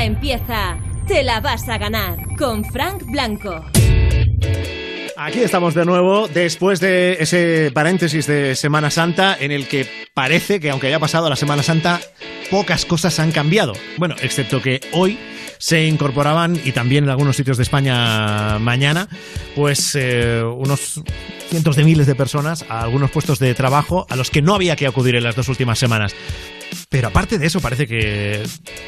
Empieza Te la vas a ganar con Frank Blanco. Aquí estamos de nuevo después de ese paréntesis de Semana Santa en el que parece que aunque haya pasado la Semana Santa, pocas cosas han cambiado. Bueno, excepto que hoy se incorporaban y también en algunos sitios de España mañana, pues eh, unos cientos de miles de personas a algunos puestos de trabajo a los que no había que acudir en las dos últimas semanas. Pero aparte de eso, parece que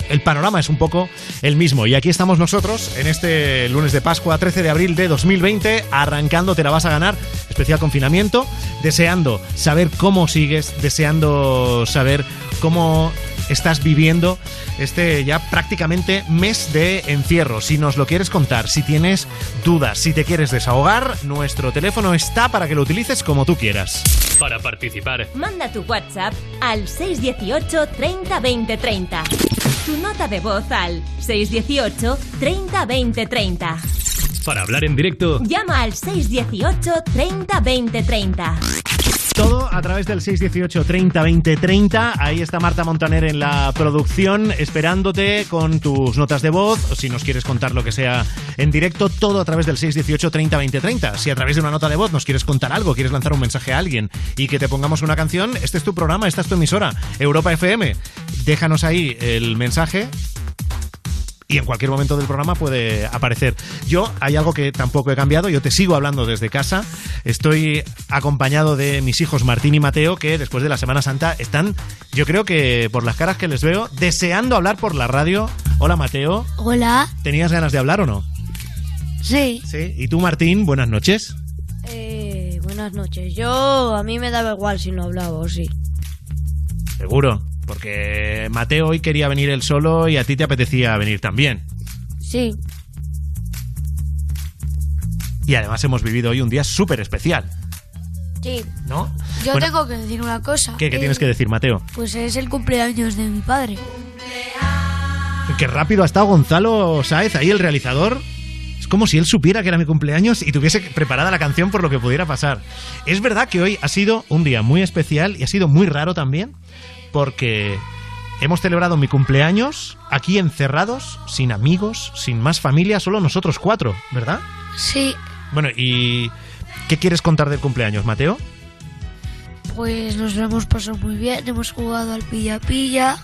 el panorama es un poco el mismo. Y aquí estamos nosotros en este lunes de Pascua, 13 de abril de 2020, arrancando Te la vas a ganar, especial confinamiento, deseando saber cómo sigues, deseando saber cómo estás viviendo este ya prácticamente mes de encierro. Si nos lo quieres contar, si tienes dudas, si te quieres desahogar, nuestro teléfono está para que lo utilices como tú quieras. Para participar, Manda tu WhatsApp al 618 30 20 30. Tu nota de voz al 618 30 20 30. Para hablar en directo, Llama al 618 30 20 30. Todo a través del 618 30 20 30. Ahí está Marta Montaner en la producción, esperándote con tus notas de voz. Si nos quieres contar lo que sea en directo, todo a través del 618 30 20 30. Si a través de una nota de voz nos quieres contar algo, quieres lanzar un mensaje a alguien y que te pongamos una canción, este es tu programa, esta es tu emisora, Europa FM. Déjanos ahí el mensaje y en cualquier momento del programa puede aparecer. Yo, hay algo que tampoco he cambiado, yo te sigo hablando desde casa. Estoy acompañado de mis hijos Martín y Mateo, que después de la Semana Santa están, yo creo que por las caras que les veo, deseando hablar por la radio. Hola Mateo, Hola. ¿tenías ganas de hablar o no? Sí. Sí. ¿Y tú Martín? Buenas noches. Eh, buenas noches. Yo, a mí me daba igual si no hablaba o sí. Seguro. Porque Mateo hoy quería venir él solo y a ti te apetecía venir también. Sí. Y además hemos vivido hoy un día súper especial, Sí. ¿no? Yo Bueno, tengo que decir una cosa. ¿Qué, qué Eh, tienes que decir, Mateo? Pues es el cumpleaños de mi padre. Qué rápido ha estado Gonzalo Sáez, ahí el realizador. Es como si él supiera que era mi cumpleaños y tuviese preparada la canción por lo que pudiera pasar. Es verdad que hoy ha sido un día muy especial y ha sido muy raro también, porque hemos celebrado mi cumpleaños aquí encerrados, sin amigos, sin más familia, solo nosotros cuatro, ¿verdad? Sí. Bueno, ¿y qué quieres contar del cumpleaños, Mateo? Pues nos lo hemos pasado muy bien. Hemos jugado al pilla-pilla.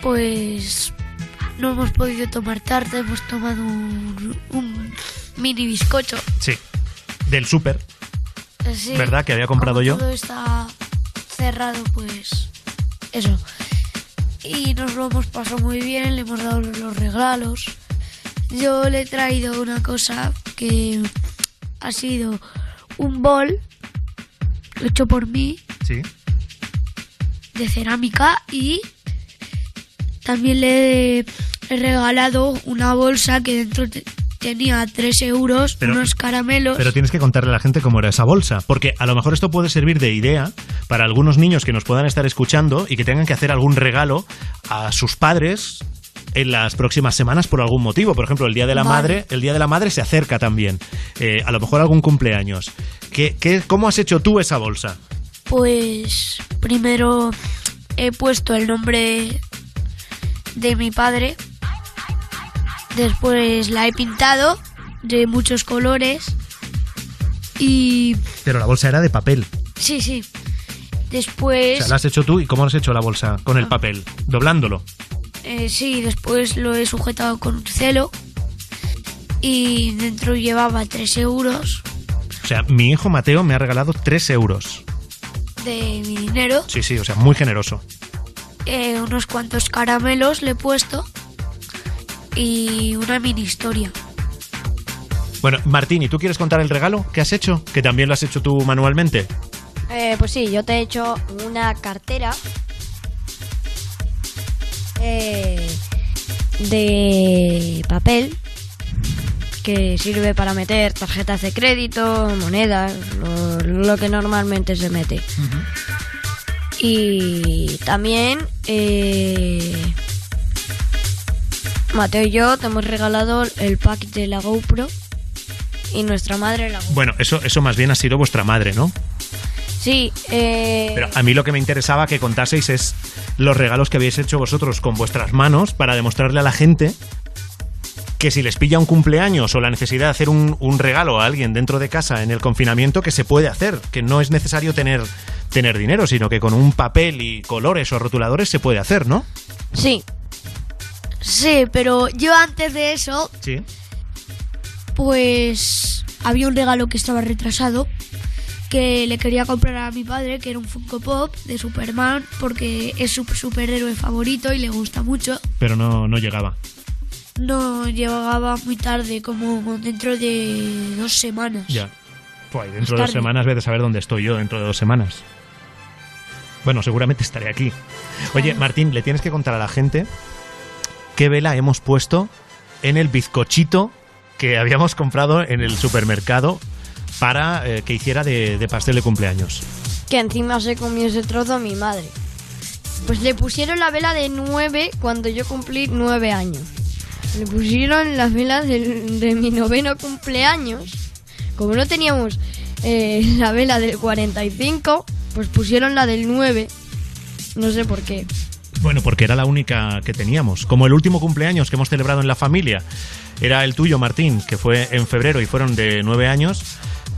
Pues no hemos podido tomar tarde. Hemos tomado un, un mini bizcocho. Sí, del súper. Sí. ¿Verdad? Que había comprado Como yo. Todo está cerrado, pues eso. Y nos lo hemos pasado muy bien, le hemos dado los regalos. Yo le he traído una cosa que ha sido un bol hecho por mí Sí. de cerámica y también le he regalado una bolsa que dentro tenía 3 euros, Pero- unos caramelos. Pero tienes que contarle a la gente cómo era esa bolsa, porque a lo mejor esto puede servir de idea para algunos niños que nos puedan estar escuchando y que tengan que hacer algún regalo a sus padres en las próximas semanas por algún motivo. Por ejemplo, el Día de la. Madre, el Día de la Madre se acerca también. Eh, a lo mejor algún cumpleaños. ¿Qué, qué, ¿Cómo has hecho tú esa bolsa? Pues primero he puesto el nombre de mi padre. Después la he pintado de muchos colores. Y Pero la bolsa era de papel. sí, sí. O Después, sea, la has hecho tú y ¿cómo has hecho la bolsa? Con el papel, doblándolo. eh, sí, después lo he sujetado con un celo. Y dentro llevaba 3 euros O sea, mi hijo Mateo me ha regalado 3 euros. de mi dinero. Sí, sí, o sea, muy generoso. eh, unos cuantos caramelos le he puesto. Y una mini historia. Bueno, Martín, ¿y tú quieres contar el regalo que has hecho? Que también lo has hecho tú manualmente. Eh, pues sí, yo te he hecho una cartera eh, de papel que sirve para meter tarjetas de crédito, monedas, lo, lo que normalmente se mete. Y también eh, Mateo y yo te hemos regalado el pack de la GoPro y nuestra madre la GoPro. Bueno, eso, eso más bien ha sido vuestra madre, ¿no? Sí, eh... Pero a mí lo que me interesaba que contaseis es los regalos que habéis hecho vosotros con vuestras manos para demostrarle a la gente que si les pilla un cumpleaños o la necesidad de hacer un, un, regalo a alguien dentro de casa en el confinamiento, que se puede hacer, que no es necesario tener, tener dinero, sino que con un papel y colores o rotuladores se puede hacer, ¿no? Sí. Sí, pero yo antes de eso, Sí. pues había un regalo que estaba retrasado que le quería comprar a mi padre, que era un Funko Pop de Superman, porque es su superhéroe favorito y le gusta mucho. Pero no, no llegaba. No llegaba muy tarde, como dentro de dos semanas. Ya. Pues dentro de dos semanas vete a saber dónde estoy yo dentro de dos semanas. Bueno, seguramente estaré aquí. Oye, Martín, le tienes que contar a la gente qué vela hemos puesto en el bizcochito que habíamos comprado en el supermercado para eh, que hiciera de, pastel de cumpleaños. Que encima se comió ese trozo mi madre. Pues le pusieron la vela de 9 cuando yo cumplí 9 años. Le pusieron la vela del- de, mi noveno cumpleaños. Como no teníamos eh, la vela del 45, pues pusieron la del 9. No sé por qué. Bueno, porque era la única que teníamos. Como el último cumpleaños que hemos celebrado en la familia era el tuyo, Martín, que fue en febrero y fueron de nueve años.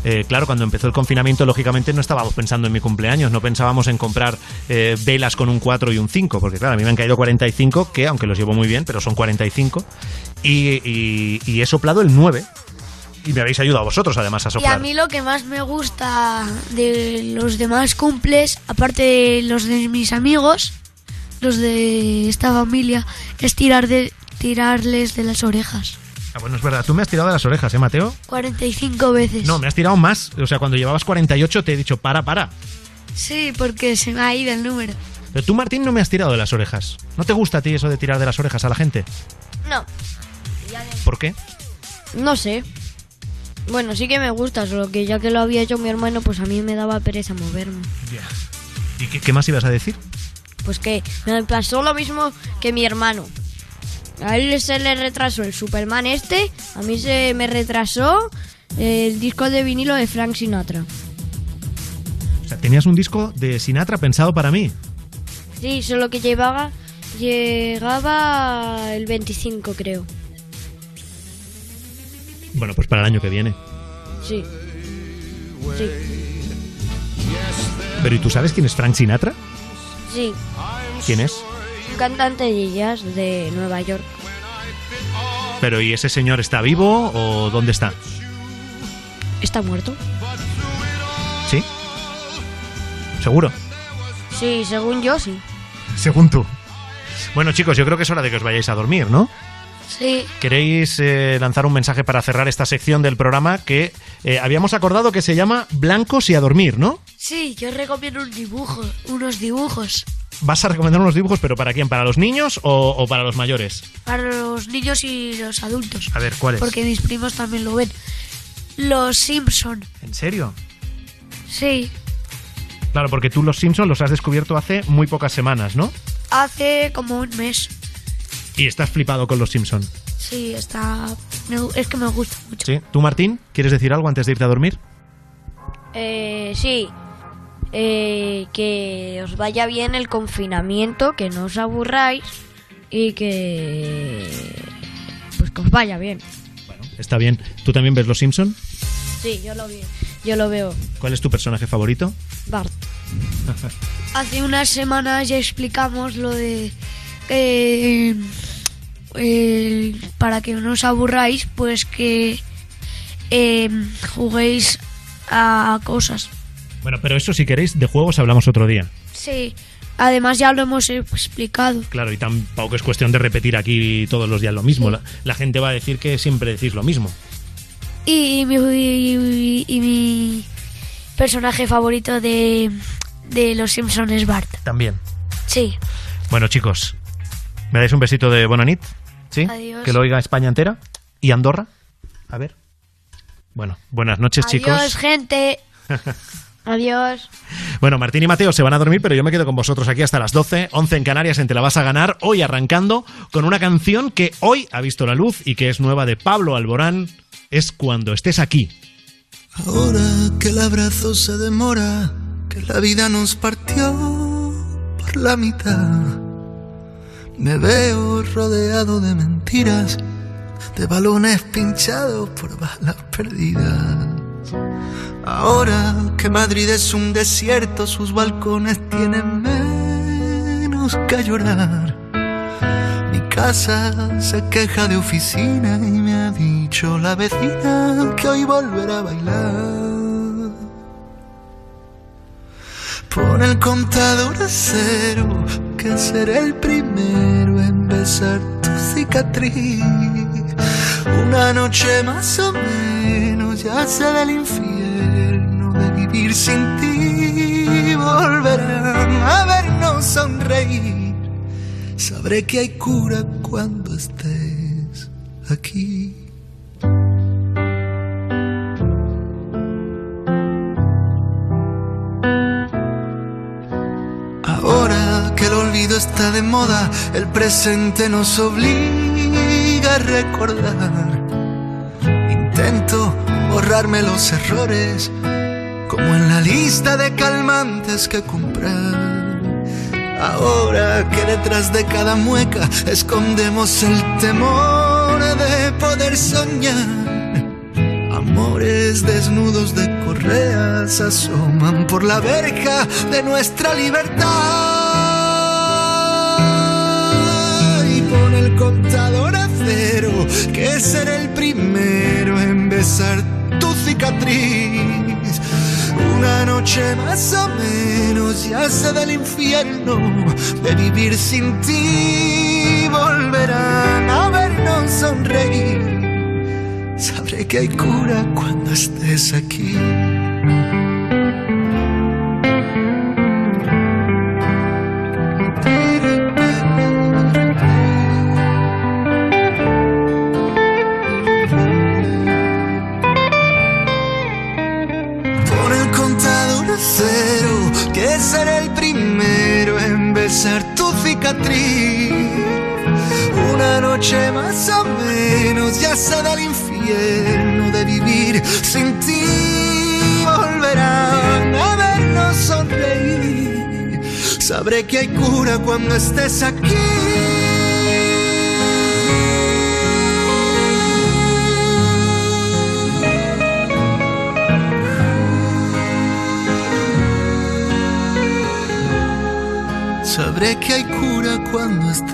eh, claro, cuando empezó el confinamiento, lógicamente no estábamos pensando en mi cumpleaños, no pensábamos en comprar eh, velas con un 4 y un 5, porque claro, a mí me han caído 45, que aunque los llevo muy bien, pero son 45, y, y- y he soplado el 9. Y me habéis ayudado vosotros, además, a Y soplar. a mí lo que más me gusta de los demás cumples, aparte de los de mis amigos, los de esta familia, es tirar de, tirarles de las orejas. Ah, bueno, es verdad, tú me has tirado de las orejas, ¿eh, Mateo? 45 veces. No, me has tirado más. O sea, cuando llevabas 48 te he dicho, para, para. Sí, porque se me ha ido el número. Pero tú, Martín, no me has tirado de las orejas. ¿No te gusta a ti eso de tirar de las orejas a la gente? No, ¿Por qué? no sé. Bueno, sí que me gusta, solo que ya que lo había hecho mi hermano, pues a mí me daba pereza moverme. ¿Y qué, qué más ibas a decir? Pues que me pasó lo mismo que mi hermano. A él se le retrasó el Superman este, a mí se me retrasó el disco de vinilo de Frank Sinatra. O sea, tenías un disco de Sinatra pensado para mí. Sí, solo que llevaba llegaba el 25 creo. Bueno, pues para el año que viene. Sí. Sí, Pero ¿y tú sabes quién es Frank Sinatra? Sí. ¿Quién es? Un cantante de jazz de Nueva York. Pero ¿y ese señor está vivo o dónde está? ¿Está muerto? ¿Sí? ¿Seguro? Sí, según yo sí. Según tú. Bueno, chicos, yo creo que es hora de que os vayáis a dormir, ¿no? Sí, ¿Queréis eh, lanzar un mensaje para cerrar esta sección del programa que eh, habíamos acordado que se llama Blancos y a dormir, ¿no? Sí, yo recomiendo un dibujo, unos dibujos ¿Vas a recomendar unos dibujos, pero para quién? ¿Para los niños o, o para los mayores? para los niños y los adultos. A ver, ¿cuáles? Porque mis primos también lo ven. Los Simpson. ¿En serio? Sí, Claro, porque tú los Simpsons los has descubierto hace muy pocas semanas, ¿no? hace como un mes. Y estás flipado con los Simpsons. Sí, está. Es que me gusta mucho. ¿Sí? ¿Tú, Martín, quieres decir algo antes de irte a dormir? Eh, sí. Eh, que os vaya bien el confinamiento, que no os aburráis y que... Pues que os vaya bien. Está bien. ¿Tú también ves los Simpsons? Sí, yo lo, vi, yo lo veo. ¿Cuál es tu personaje favorito? Bart. Hace unas semanas ya explicamos lo de que eh, para que no os aburráis, pues que eh, juguéis a cosas. Bueno, pero eso si queréis, de juegos hablamos otro día. Sí, además ya lo hemos explicado. Claro, y tampoco es cuestión de repetir aquí todos los días lo mismo. La, la gente va a decir que siempre decís lo mismo. Y mi, y, y mi personaje favorito de, de Los Simpsons es Bart. También. Sí, Bueno, chicos, ¿me dais un besito de Bonanit? ¿Sí? Adiós. Que lo oiga España entera. ¿Y Andorra? A ver. Bueno, buenas noches, adiós chicos. gente. Adiós. Bueno, Martín y Mateo se van a dormir, pero yo me quedo con vosotros aquí hasta las 12, 11 en Canarias, en Te la vas a ganar, hoy arrancando con una canción que hoy ha visto la luz y que es nueva de Pablo Alborán, es Cuando estés aquí. Ahora que el abrazo se demora, que la vida nos partió por la mitad. Me veo rodeado de mentiras, de balones pinchados por balas perdidas. Ahora que Madrid es un desierto, sus balcones tienen menos que llorar. Mi casa se queja de oficina y me ha dicho la vecina que hoy volverá a bailar. Pon el contador a cero, que seré el primero en besar tu cicatriz. Una noche más o menos, ya sé del infierno de vivir sin ti. Volverán a vernos sonreír. Sabré que hay cura cuando estés aquí. Ahora que el olvido está de moda, el presente nos obliga a recordar. Intento borrarme los errores, como en la lista de calmantes que comprar. Ahora que detrás de cada mueca escondemos el temor de poder soñar. Amores desnudos de correas asoman por la verja de nuestra libertad. Y pone el contador a cero, que seré el primero en besar tu Una noche más o menos, ya sé del infierno, de vivir sin ti. Volverán a vernos sonreír. Sabré que hay cura cuando estés aquí. Sé del infierno de vivir sin ti. Volverán a vernos sonreír. Sabré que hay cura cuando estés aquí. Sabré que hay cura cuando estés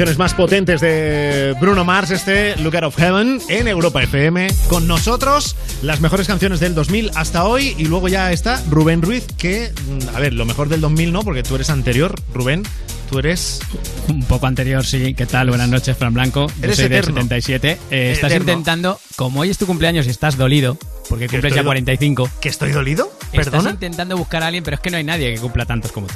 Canciones más potentes de Bruno Mars, este Look Out of Heaven, en Europa FM. Con nosotros, las mejores canciones del 2000 hasta hoy. Y luego ya está Rubén Ruiz, que, mm, a ver, lo mejor del 2000 no, porque tú eres anterior, Rubén. Tú eres. Un poco anterior, sí. ¿Qué tal? Buenas noches, Fran Blanco. Yo Eres soy del eterno. 77. Eh, estás Eterno. intentando, como hoy es tu cumpleaños y estás dolido, porque ¿Que cumples ya do- 45, ¿Que estoy dolido? estás ¿Perdona? intentando buscar a alguien, pero es que no hay nadie que cumpla tantos como tú.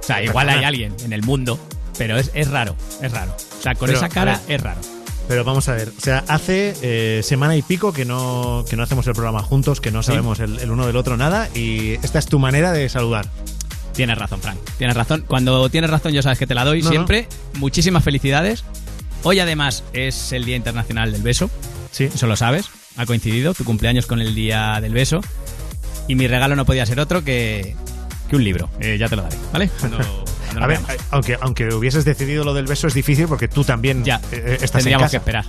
O sea, igual Perdona. hay alguien en el mundo, pero es, es raro, es raro. O sea, con Pero, esa cara es raro. Pero vamos a ver, o sea, hace eh, semana y pico que no, que no hacemos el programa juntos, que no sabemos el, el uno del otro nada, y esta es tu manera de saludar. Tienes razón, Frank. Tienes razón. Cuando tienes razón, yo sabes que te la doy No, siempre. Muchísimas felicidades. Hoy además es el Día Internacional del Beso. Sí. Eso lo sabes. Ha coincidido tu cumpleaños con el Día del Beso. Y mi regalo no podía ser otro que, que un libro. Eh, ya te lo daré, ¿vale? Cuando, A ver, aunque, aunque hubieses decidido lo del beso es difícil porque tú también ya, eh, eh, estás en tendríamos casa. que esperar.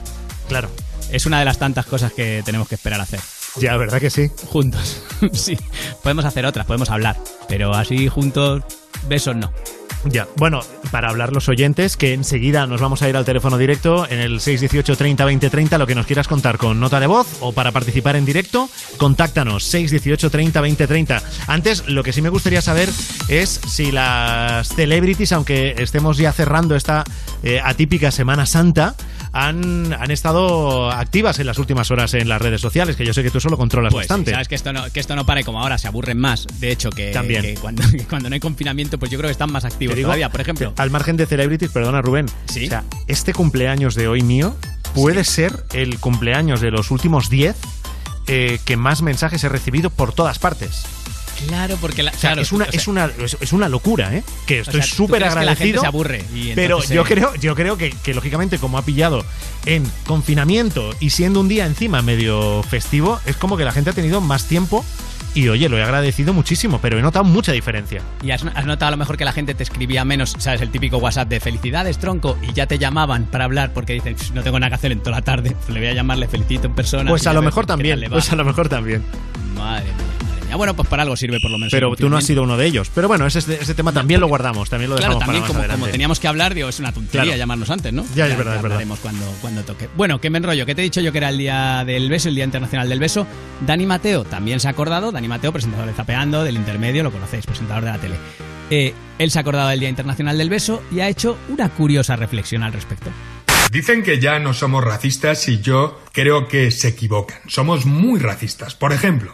Claro, Es una de las tantas cosas que tenemos que esperar a hacer. ya, ¿verdad que sí? Juntos. sí. Podemos hacer otras, podemos hablar. Pero así juntos, besos no. Ya, bueno, para hablar los oyentes, que enseguida nos vamos a ir al teléfono directo en el 618 30 20 30, lo que nos quieras contar con nota de voz o para participar en directo, contáctanos 618 30 20 30. Antes, lo que sí me gustaría saber es si las celebrities, aunque estemos ya cerrando esta eh, atípica Semana Santa, han, han estado activas en las últimas horas en las redes sociales, que yo sé que tú solo controlas Pues sí, bastante. sabes que esto no que esto no pare como ahora, se aburren más. De hecho, que, También. que cuando, que cuando no hay confinamiento, pues yo creo que están más activos digo, todavía. Por ejemplo, al margen de celebrities, perdona Rubén, Sí. o sea, este cumpleaños de hoy mío puede ser el cumpleaños de los últimos 10 eh, que más mensajes he recibido por todas partes. Claro, porque la, O sea, claro, es, una, o sea, es, una, es, una locura, ¿eh? Que estoy sea, ¿tú súper que la gente agradecido. se aburre y pero yo creo, yo creo que, que, lógicamente, como ha pillado en confinamiento y siendo un día encima medio festivo, es como que la gente ha tenido más tiempo. Y oye, lo he agradecido muchísimo, pero he notado mucha diferencia. Y has, has notado a lo mejor que la gente te escribía menos, ¿sabes? El típico WhatsApp de felicidades, tronco, y ya te llamaban para hablar porque dicen, "Pff, no tengo nada que hacer en toda la tarde, le voy a llamar, le felicito en persona. Pues a lo mejor también, le va". pues a lo mejor también. Madre mía, Bueno, pues para algo sirve por lo menos. Pero tú no has sido uno de ellos. Pero bueno, ese, ese tema también lo guardamos, también lo Claro, dejamos también para más como, teníamos que hablar, digo, es una tontería Claro. llamarnos antes, ¿no? Ya, es verdad, es verdad. hablaremos cuando, cuando toque. Bueno, que me enrollo, que te he dicho yo que era el día del beso, el Día Internacional del Beso. Dani Mateo también se ha acordado, Dani Mateo, presentador de Zapeando, del Intermedio, lo conocéis, presentador de la tele. Eh, él se ha acordado del Día Internacional del Beso y ha hecho una curiosa reflexión al respecto. Dicen que ya no somos racistas y yo creo que se equivocan. Somos muy racistas. Por ejemplo,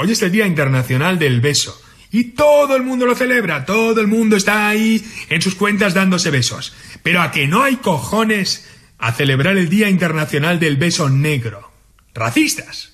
hoy es el Día Internacional del Beso. Y todo el mundo lo celebra, todo el mundo está ahí en sus cuentas dándose besos. Pero a que no hay cojones a celebrar el Día Internacional del Beso Negro. Racistas.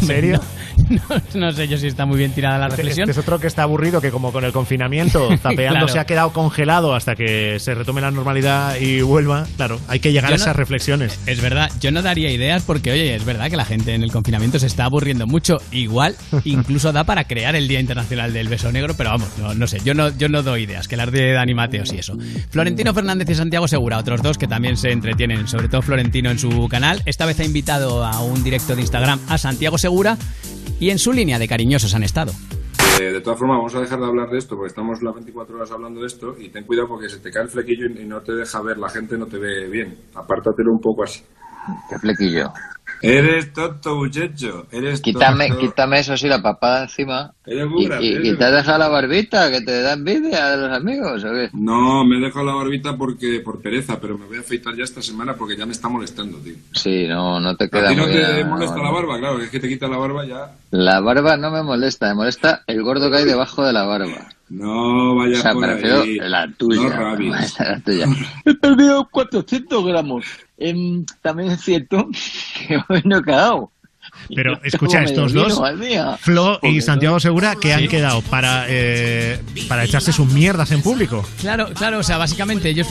¿En serio? No, no sé yo si está muy bien tirada la Este, reflexión. este es otro que está aburrido, que como con el confinamiento, zapeando, Claro. se ha quedado congelado hasta que se retome la normalidad y vuelva. Claro, hay que llegar Yo a no- esas reflexiones. Es verdad, yo no daría ideas porque, oye, es verdad que la gente en el confinamiento se está aburriendo mucho. Igual, incluso da para crear el Día Internacional del Beso Negro, pero vamos, no, no sé, yo no, yo no doy ideas, que las de Dani Mateos y eso. Florentino Fernández y Santiago Segura, otros dos que también se entretienen, sobre todo Florentino en su canal. Esta vez ha invitado a un directo de Instagram a Santiago Segura y en su línea de cariñosos han estado. Eh, de todas formas, vamos a dejar de hablar de esto porque estamos las 24 horas hablando de esto y ten cuidado porque se te cae el flequillo y y no te deja ver, la gente no te ve bien. Apártatelo un poco así. ¿Qué flequillo? Eres tonto, muchacho. Eres Quítame, tonto. quítame eso sí, la papada encima. Eres muy Y, te has dejado la barbita, que te da envidia de los amigos, ¿o qué? No, me he dejado la barbita porque por pereza, pero me voy a afeitar ya esta semana porque ya me está molestando, tío. Sí, no, no te ¿A queda ti no muy te molesta la barba? Claro, que es que te quita la barba ya. La barba no me molesta, me molesta el gordo que hay debajo de la barba. No vaya O sea, por me refiero ahí. a la tuya. No rabies. la tuya. He perdido 400 gramos. Em, también es cierto que hoy no he quedado. Pero escucha, estos dos. Flo y. Santiago Segura, que han quedado para, eh, para echarse sus mierdas en público. Claro, claro, o sea, básicamente ellos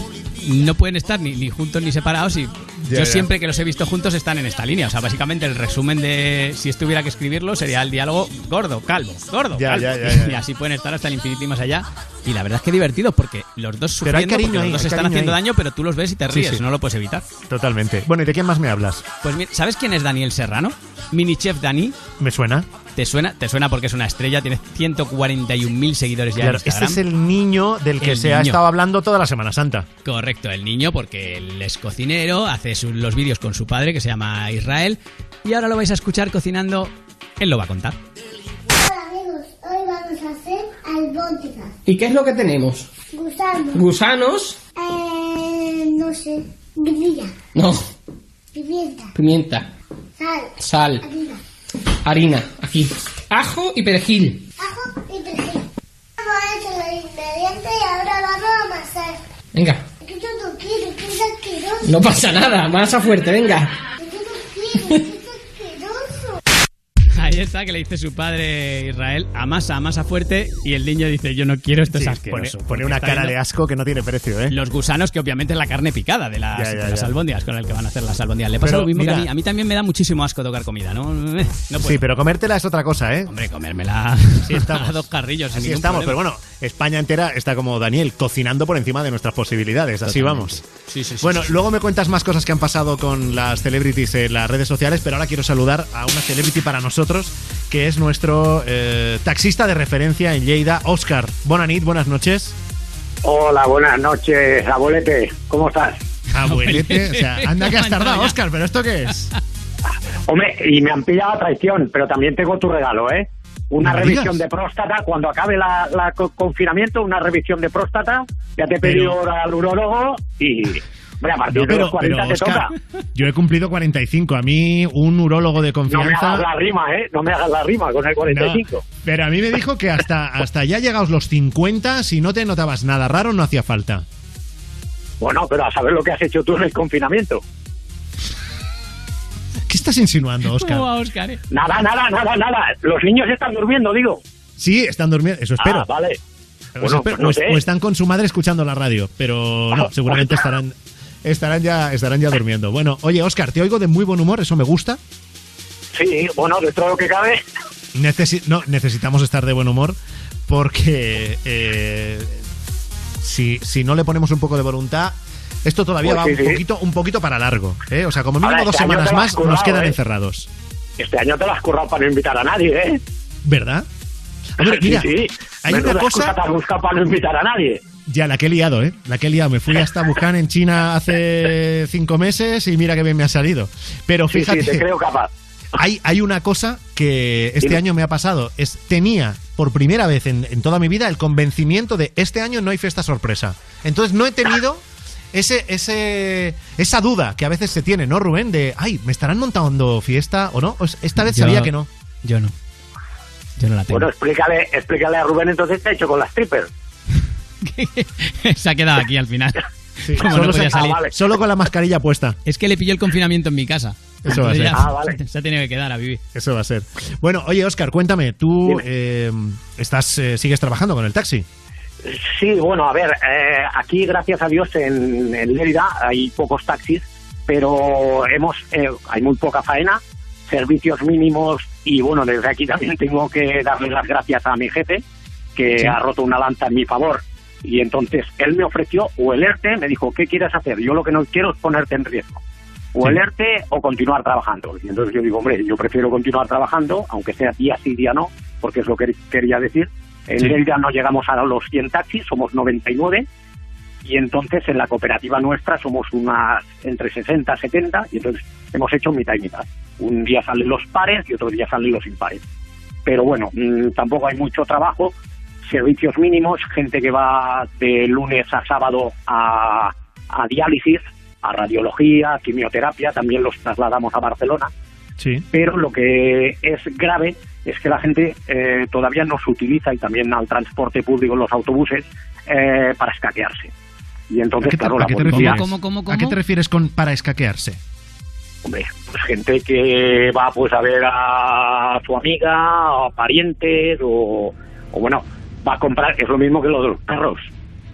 no pueden estar ni, ni juntos ni separados y Ya, yo ya. siempre que los he visto juntos están en esta línea. O sea, básicamente el resumen de si estuviera que escribirlo sería el diálogo gordo, calvo, gordo, Ya, calvo. ya, ya, ya. Y así pueden estar hasta el infinito y más allá. Y la verdad es que divertido porque los dos Pero hay sufriendo, cariño porque los dos hay están haciendo ahí. daño, pero tú los ves y te ríes, sí. no lo puedes evitar. Totalmente. Bueno, ¿y de quién más me hablas? Pues mira, ¿sabes quién es Daniel Serrano? Mini Chef Dani. ¿Me suena? ¿Te suena? Te suena porque es una estrella, tiene 141.000 seguidores ya Claro, en Instagram. este es el niño del que El se ha estado hablando toda la Semana Santa. Correcto, el niño, porque él es cocinero, hace su- los vídeos con su padre, que se llama Israel, y ahora lo vais a escuchar cocinando, él lo va a contar. Hola amigos, hoy vamos a hacer albóndigas. ¿Y qué es lo que tenemos? Gusanos. Gusanos, Eh, no sé. Grilla. no, Pimienta. pimienta, Sal. sal, Harina. harina, aquí, ajo y perejil. Ajo y perejil. Vamos a echar los ingredientes y ahora vamos a amasar. Venga, no pasa nada, masa fuerte, venga. Ahí está, que le dice su padre Israel, amasa, amasa fuerte, y el niño dice, yo no quiero, esto Sí, es pone, asqueroso. pone porque una cara de asco que no tiene precio, ¿eh? Los gusanos, que obviamente es la carne picada de las, Ya, ya, de las ya. albóndigas con el que van a hacer las albóndigas. Le pasa Pero, lo mismo mira- que a mí. A mí también me da muchísimo asco tocar comida, ¿no? No puedo. Sí, pero comértela es otra cosa, ¿eh? Hombre, comérmela Así estamos. a dos carrillos. Así estamos, pero bueno, España entera está como Daniel, cocinando por encima de nuestras posibilidades. Así Totalmente. vamos. Sí, sí, sí, Bueno, sí, sí. luego me cuentas más cosas que han pasado con las celebrities en las redes sociales, pero ahora quiero saludar a una celebrity para nosotros, que es nuestro eh, taxista de referencia en Lleida, Oscar. Bonanit, buenas noches. Hola, buenas noches, abuelete. ¿Cómo estás? Abuelete, o sea, anda que has tardado, Oscar, pero ¿esto qué es? Hombre, y me han pillado a traición, pero también tengo tu regalo, ¿eh? Una revisión digas. de próstata, cuando acabe la, la co- confinamiento, una revisión de próstata. Ya te he Pero- pedido ahora al urólogo y, hombre, a partir No, de pero, los 40 pero, te Oscar, toca. yo he cumplido 45. A mí, un urólogo de No me confianza. hagas la rima, ¿eh? No me hagas la rima con el 45. No, pero a mí me dijo que hasta, hasta ya llegados los 50, si no te notabas nada raro, no hacía falta. Bueno, pero a saber lo que has hecho tú en el confinamiento. ¿Qué estás insinuando, Oscar? ¿Cómo va, Oscar? eh? Nada, nada, nada, nada. Los niños están durmiendo, digo. Sí, están durmiendo, eso espero. Ah, vale. Bueno, pues no o, sé. o están con su madre escuchando la radio, pero no, Ah, seguramente estarán, estarán, ya, estarán ya durmiendo. Bueno, oye, Oscar, te oigo de muy buen humor, eso me gusta. Sí, bueno, dentro de lo que cabe. Necesi- no, necesitamos estar de buen humor porque eh, si, si no le ponemos un poco de voluntad, esto todavía Pues va sí, un, sí. poquito, un poquito para largo. ¿eh? O sea, como mínimo Ahora, dos este semanas más nos currado, quedan ¿eh? encerrados. Este año te lo has currado para no invitar a nadie, ¿eh? ¿Verdad? Hombre, mira, sí, hay Menuda una cosa- buscado para no invitar a nadie. Ya, la que he liado, ¿eh? La que he liado. Me fui hasta Wuhan en China hace cinco meses y mira que bien me ha salido. Pero fíjate, sí, te creo capaz. hay, hay una cosa que este Dime. año me ha pasado. Es, tenía por primera vez en, en toda mi vida el convencimiento de este año no hay fiesta sorpresa. Entonces no he tenido ese, ese, esa duda que a veces se tiene, ¿no, Rubén? De, ay, ¿me estarán montando fiesta o no? Pues esta vez Yo- sabía que no. Yo no. Yo no la tengo. Bueno, explícale, explícale a Rubén entonces qué ha hecho con las strippers. se ha quedado aquí al final. Sí, Como solo, no podía se- salir. solo con la mascarilla puesta. Es que le pilló el confinamiento en mi casa. Eso va a ser. Ah, vale. Se ha tenido que quedar a vivir. Eso va a ser. Bueno, oye, Oscar, cuéntame, tú eh, estás, eh, sigues trabajando con el taxi. Sí, bueno, a ver, eh, aquí gracias a Dios en, en Lérida hay pocos taxis, pero hemos eh, hay muy poca faena, servicios mínimos y bueno, desde aquí también tengo que darle las gracias a mi jefe que Sí. ha roto una lanza en mi favor. Y entonces él me ofreció o el ERTE, me dijo, ¿qué quieres hacer? Yo lo que no quiero es ponerte en riesgo. O el ERTE o continuar trabajando. Y entonces yo digo, hombre, yo prefiero continuar trabajando, aunque sea día sí, día no, porque es lo que quería decir. En Sí. Lérida no llegamos a los 100 taxis, somos 99. Y entonces en la cooperativa nuestra somos unas entre 60 70 y entonces hemos hecho mitad y mitad. Un día salen los pares y otro día salen los impares. Pero bueno, mm, tampoco hay mucho trabajo, servicios mínimos, gente que va de lunes a sábado a, a diálisis, a radiología, quimioterapia, también los trasladamos a Barcelona Sí. pero lo que es grave es que la gente eh, todavía no se utiliza y también al transporte público, los autobuses, eh, para escaquearse. Y entonces, ¿A qué te, claro, a la qué te refieres? ¿A qué te refieres con para escaquearse? Hombre, pues gente que va pues a ver a su amiga, a parientes, o, o bueno, va a comprar, es lo mismo que lo de los perros.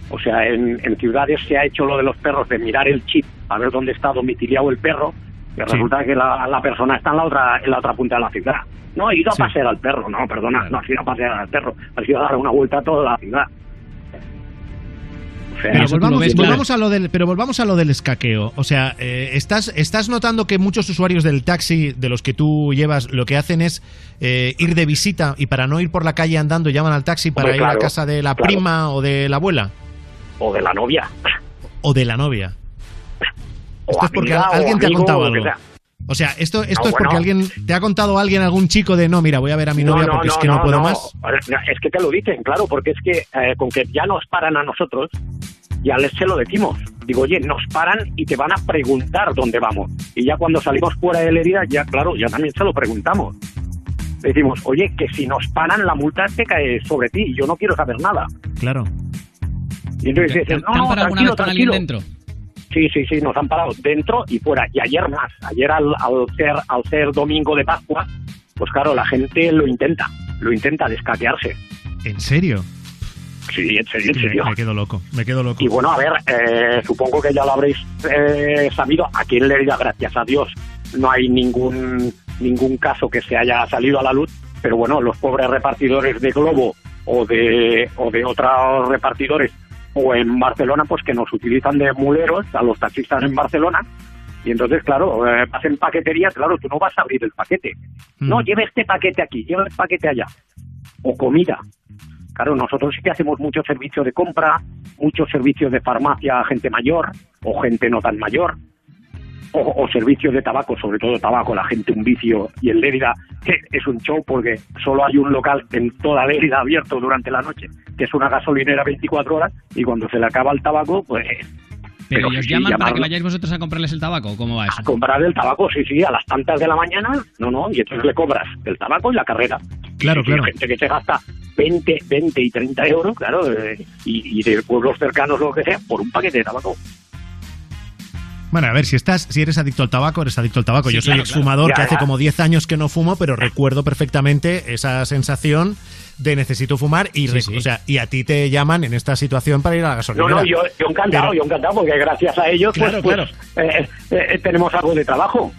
O sea, en, en ciudades se ha hecho lo de los perros, de mirar el chip, a ver dónde está domiciliado el perro, y resulta que la, la persona está en la otra en la otra punta de la ciudad. No, he ido a pasear al perro, no, perdona, no has ido a pasear al perro, has ido a dar una vuelta a toda la ciudad. Pero volvamos, ves, volvamos claro. a lo del, pero volvamos a lo del escaqueo. O sea, eh, estás, estás notando que muchos usuarios del taxi de los que tú llevas lo que hacen es eh, ir de visita y para no ir por la calle andando llaman al taxi para Hombre, ir a claro, casa de la claro. prima o de la abuela O de la novia. o de la novia. O Esto es porque alguien te ha contado o lo que algo. O sea, esto, esto No, es porque bueno. alguien te ha contado alguien, algún chico de no, mira, voy a ver a mi novia porque es que no, puedo más. Es que te lo dicen, claro, porque es que eh, con que ya nos paran a nosotros, ya les se lo decimos. Digo, oye, nos paran y te van a preguntar dónde vamos. Y ya cuando salimos fuera de la herida, ya claro, ya también se lo preguntamos. Decimos, oye, que si nos paran, la multa te cae sobre ti y yo no quiero saber nada. Claro. Y entonces ¿Te- dices, te no, no, tranquilo, vez con alguien tranquilo. dentro? Sí, sí, sí, nos han parado dentro y fuera. Y ayer más. Ayer al, al ser al ser domingo de Pascua, pues claro, la gente lo intenta, lo intenta descatearse. ¿En serio? Sí, en serio, en serio. me quedo loco, me quedo loco. Y bueno, a ver, eh, supongo que ya lo habréis eh, sabido. Aquí en Lerida, gracias a Dios, no hay ningún ningún caso que se haya salido a la luz. Pero bueno, los pobres repartidores de Globo o de o de otros repartidores o en Barcelona, pues que nos utilizan de muleros a los taxistas en Barcelona. Y entonces, claro, eh, vas en paquetería, claro, tú no vas a abrir el paquete. No, lleve este paquete aquí, lleve el paquete allá. O comida. Claro, nosotros sí que hacemos mucho servicio de compra, muchos servicios de farmacia a gente mayor o gente no tan mayor, o, o servicios de tabaco, sobre todo tabaco, la gente un vicio. Y en Lérida que es un show porque solo hay un local en toda Lérida abierto durante la noche, que es una gasolinera 24 horas, y cuando se le acaba el tabaco, pues Pero, Pero ¿y os sí, llaman para que vayáis vosotros a comprarles el tabaco? ¿Cómo va eso? a comprar el tabaco, sí, sí, a las tantas de la mañana, no, no, y entonces le cobras el tabaco y la carrera. Claro, Y claro. Hay gente que se gasta 20, 20 y 30 euros, claro, eh, y, y de pueblos cercanos o lo que sea, por un paquete de tabaco. Bueno, a ver, si estás, si eres adicto al tabaco, eres adicto al tabaco. Sí, Yo soy claro, exfumador claro. que hace como 10 años que no fumo, pero recuerdo perfectamente esa sensación de necesito fumar y, O sea, y a ti te llaman en esta situación para ir a la No, gasolinera. no, yo, yo encantado, Pero- yo encantado, porque gracias a ellos, pues, Claro, pues, eh, eh, tenemos algo de trabajo.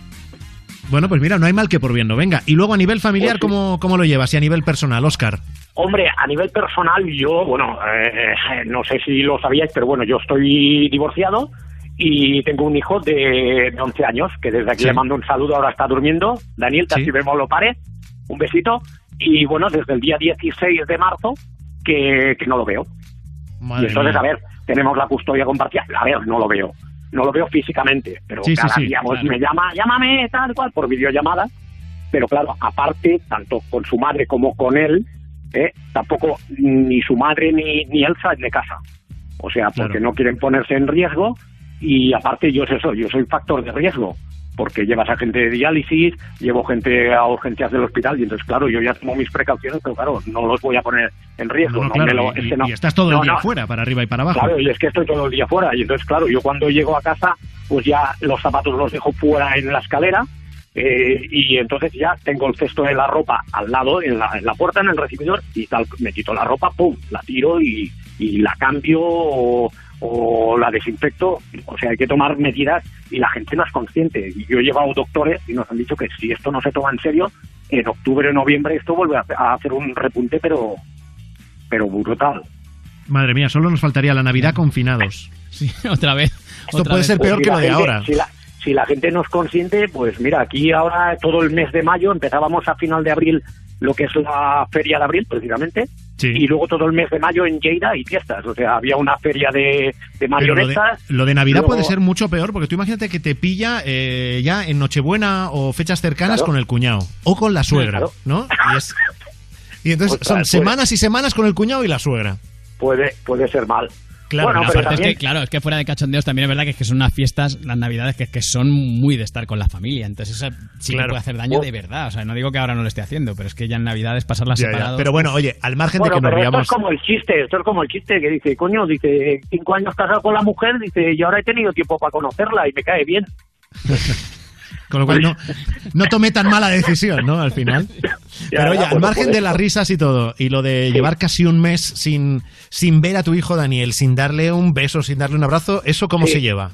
Bueno, pues mira, no hay mal que por bien no venga. Y luego a nivel familiar, Pues sí. ¿cómo, ¿cómo lo llevas? Y a nivel personal, Oscar. Hombre, a nivel personal, yo, bueno, eh, no sé si lo sabíais, pero bueno, yo estoy divorciado y tengo un hijo de, de 11 años, que desde aquí Sí. le mando un saludo, ahora está durmiendo. Daniel, Sí. vemos lo pare, un besito. Y bueno, desde el día 16 de marzo que, que no lo veo. Madre y entonces, mía. a ver, tenemos la custodia compartida. A ver, no lo veo. No lo veo físicamente, pero Sí, cada día pues, claro. me llama, llámame, tal cual, por videollamada. Pero claro, aparte, tanto con su madre como con él, ¿eh? tampoco ni su madre ni, ni él salen de casa. O sea, porque Claro. no quieren ponerse en riesgo y aparte yo es eso, yo soy factor de riesgo. Porque llevas a gente de diálisis, llevo gente a urgencias del hospital y entonces, claro, yo ya tomo mis precauciones, pero claro, no los voy a poner en riesgo. No, no, claro, lo- y, es que no- y estás todo el día fuera, para arriba y para abajo. Claro, y es que estoy todo el día fuera. Y entonces, claro, yo cuando llego a casa, pues ya los zapatos los dejo fuera en la escalera. Eh, y entonces ya tengo el cesto de la ropa al lado, en la, en la puerta, en el recibidor, y tal, me quito la ropa, pum, la tiro y, y la cambio o, o la desinfecto. O sea, hay que tomar medidas y la gente no es consciente. Y yo he llevado doctores y nos han dicho que si esto no se toma en serio, en octubre o noviembre esto vuelve a, a hacer un repunte, pero, pero brutal. Madre mía, solo nos faltaría la Navidad confinados. Sí, otra vez. Esto otra puede vez. ser peor Pues que lo la de gente- ahora. Si la, si la gente no es consciente, pues mira, aquí ahora todo el mes de mayo empezábamos a final de abril lo que es la feria de abril, precisamente, Sí. y luego todo el mes de mayo en Lleida y fiestas. O sea, había una feria de, de Pero lo de, marionetas. lo de Navidad luego- puede ser mucho peor, porque tú imagínate que te pilla eh, ya en Nochebuena o fechas cercanas Claro. con el cuñado o con la suegra, Claro. ¿no? Y, es- y entonces Ostras, son pues- semanas y semanas con el cuñado y la suegra. Puede, puede ser mal. Claro, bueno, Pero aparte es también, que, claro, es que fuera de cachondeos también es verdad que, es que son unas fiestas, las navidades, que, que son muy de estar con la familia. Entonces eso sí Claro. que puede hacer daño de verdad. O sea, no digo que ahora no lo esté haciendo, pero es que ya en navidades pasarlas separados... Pero bueno, oye, al margen bueno, de que nos pero esto es como el chiste, esto es como el chiste que dice, coño, dice, cinco años casado con la mujer, dice, y ahora he tenido tiempo para conocerla y me cae bien. Con lo cual no, no tomé tan mala decisión, ¿no? Al final. Pero oye, ya, al margen por de las risas y todo, y lo de llevar casi un mes sin, sin ver a tu hijo Daniel, sin darle un beso, sin darle un abrazo, ¿eso cómo Sí. se lleva?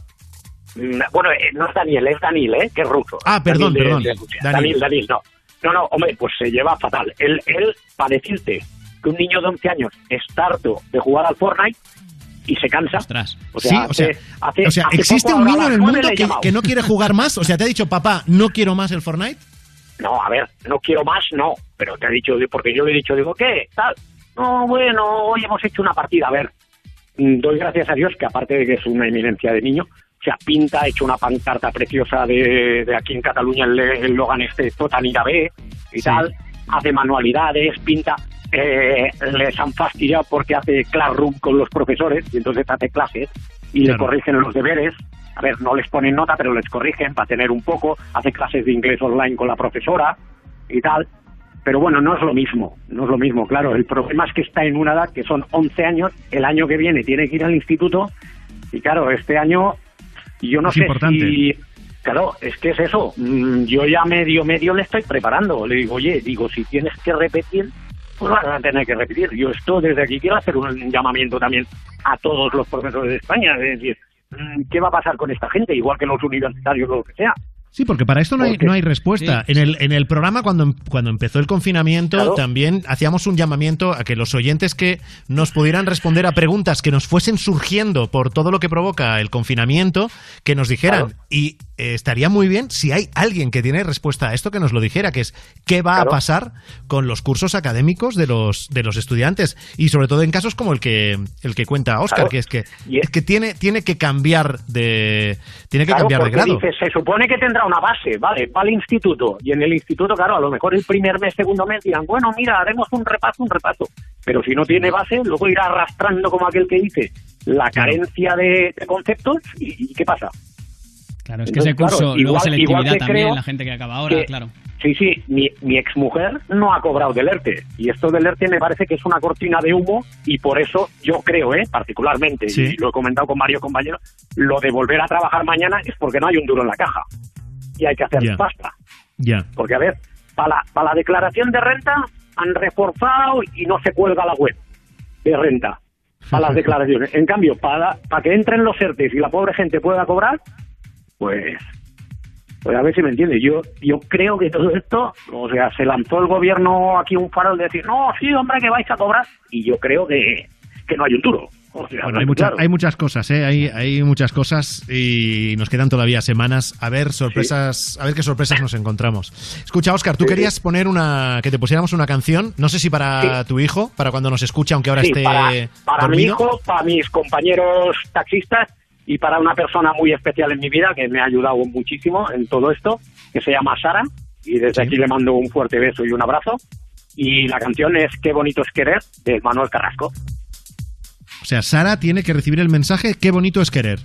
Mm, Bueno, eh, no es Daniel, es Daniel, ¿eh? Que es ruso. Ah, perdón, Daniel perdón. Daniel. Daniel, Daniel, no. No, no, hombre, pues se lleva fatal. Él, él, para decirte que un niño de 11 años está harto de jugar al Fortnite y se cansa. O sea, sí, hace, o sea, hace- o sea, hace ¿existe un niño en el mundo que, no quiere jugar más? O sea, te ha dicho, papá, no quiero más el Fortnite. No, a ver, no quiero más, no. Pero te ha dicho, porque yo le he dicho, digo, ¿qué? Tal. No, bueno, hoy hemos hecho una partida. A ver, mm, doy gracias a Dios que aparte de que es una eminencia de niño, o sea, pinta, ha hecho una pancarta preciosa de, de aquí en Cataluña, el, el Logan este, Totanira B y tal, hace manualidades, pinta. Eh, les han fastidiado porque hace classroom con los profesores y entonces hace clases y le corrigen los deberes. A ver, no les ponen nota, pero les corrigen para tener un poco. Hace clases de inglés online con la profesora y tal. Pero bueno, no es lo mismo, no es lo mismo, claro. El problema es que está en una edad que son 11 años, el año que viene tiene que ir al instituto y claro, este año yo no Es sé importante. si... Claro, es que es eso. Mm, Yo ya medio, medio le estoy preparando. Le digo, oye, digo, si tienes que repetir, pues vas a tener que repetir. Yo esto desde aquí quiero hacer un llamamiento también a todos los profesores de España. Es decir, mm, ¿qué va a pasar con esta gente? Igual que los universitarios o lo que sea. Sí, porque para esto no hay, no hay respuesta. Sí. En, el, en el programa, cuando, em- cuando empezó el confinamiento, Claro. también hacíamos un llamamiento a que los oyentes que nos pudieran responder a preguntas que nos fuesen surgiendo por todo lo que provoca el confinamiento, que nos dijeran. Y eh, estaría muy bien si hay alguien que tiene respuesta a esto que nos lo dijera, que es qué va Claro. a pasar con los cursos académicos de los, de los estudiantes. Y sobre todo en casos como el que, el que cuenta Oscar, Claro. que es que, es- que tiene, tiene que cambiar de, tiene que Claro, cambiar de grado. dice, se supone que tendrá una base, ¿vale? Va al instituto. Y en el instituto, claro, a lo mejor el primer mes, segundo mes dirán, bueno, mira, haremos un repaso, un repaso. Pero si no tiene base, luego irá arrastrando como aquel que dice la carencia de, de conceptos y, y ¿qué pasa? Claro, es que Entonces, ese curso, claro, luego igual- selectividad igual que también, la gente que acaba ahora, que- claro. Sí, sí, mi, mi exmujer no ha cobrado del ERTE. Y esto del ERTE me parece que es una cortina de humo y por eso yo creo, ¿eh? particularmente, Sí. y lo he comentado con varios compañeros, lo de volver a trabajar mañana es porque no hay un duro en la caja. Y hay que hacer pasta. Ya. Porque, a ver, para la, para la declaración de renta han reforzado y no se cuelga la web de renta para las declaraciones. En cambio, para, para que entren los ERTES y la pobre gente pueda cobrar, pues, pues a ver si me entiende. Yo, yo creo que todo esto, o sea, se lanzó el gobierno aquí un farol de decir, no, sí, hombre, que vais a cobrar, y yo creo que, que no hay un duro. O sea, Bueno, hay, mucha- claro. hay muchas cosas, ¿eh? Hay, hay muchas cosas y nos quedan todavía semanas. A ver sorpresas, a ver qué sorpresas nos encontramos. Escucha, Oscar, tú Sí, querías poner una, que te pusiéramos una canción, no sé si para tu hijo, para cuando nos escuche, aunque ahora esté para, para mi hijo, para mis compañeros taxistas y para una persona muy especial en mi vida que me ha ayudado muchísimo en todo esto, que se llama Sara, y desde aquí le mando un fuerte beso y un abrazo. Y la canción es Qué bonito es querer, de Manuel Carrasco. O sea, Sara tiene que recibir el mensaje, qué bonito es querer.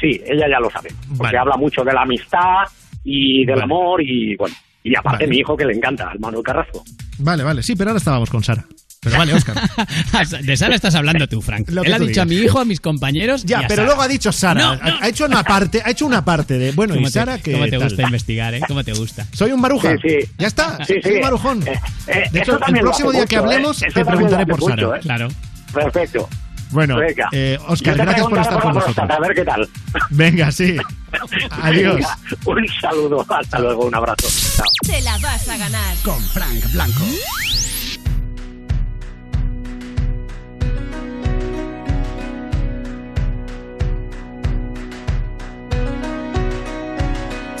Sí, ella ya lo sabe, porque Vale. habla mucho de la amistad y del Vale. amor y bueno, y aparte Vale. mi hijo que le encanta, el Manuel Carrasco. Vale, vale, sí, pero ahora estábamos con Sara. Pero vale, Oscar. de Sara estás hablando tú, Frank. Lo que Él ha dicho a mi hijo, a mis compañeros. Ya, y a pero Sara. luego ha dicho Sara. No, ha, ha hecho una parte, ha hecho una parte de, bueno, y ¿Cómo te- Sara que ¿Cómo te gusta tal? investigar, eh? ¿Cómo te gusta? Soy un baruja. Sí, sí. Ya está. Sí, soy sí. un barujón. Eh, eh, de hecho, el próximo día que mucho, ¿eh? hablemos te preguntaré por hace Sara. mucho, ¿eh? Claro. Perfecto. Bueno, eh, Oscar, gracias por estar con nosotros. próstata, A ver qué tal. Venga, sí. Adiós. Venga, un saludo, hasta luego, un abrazo. Chao. Te la vas a ganar. Con Frank Blanco.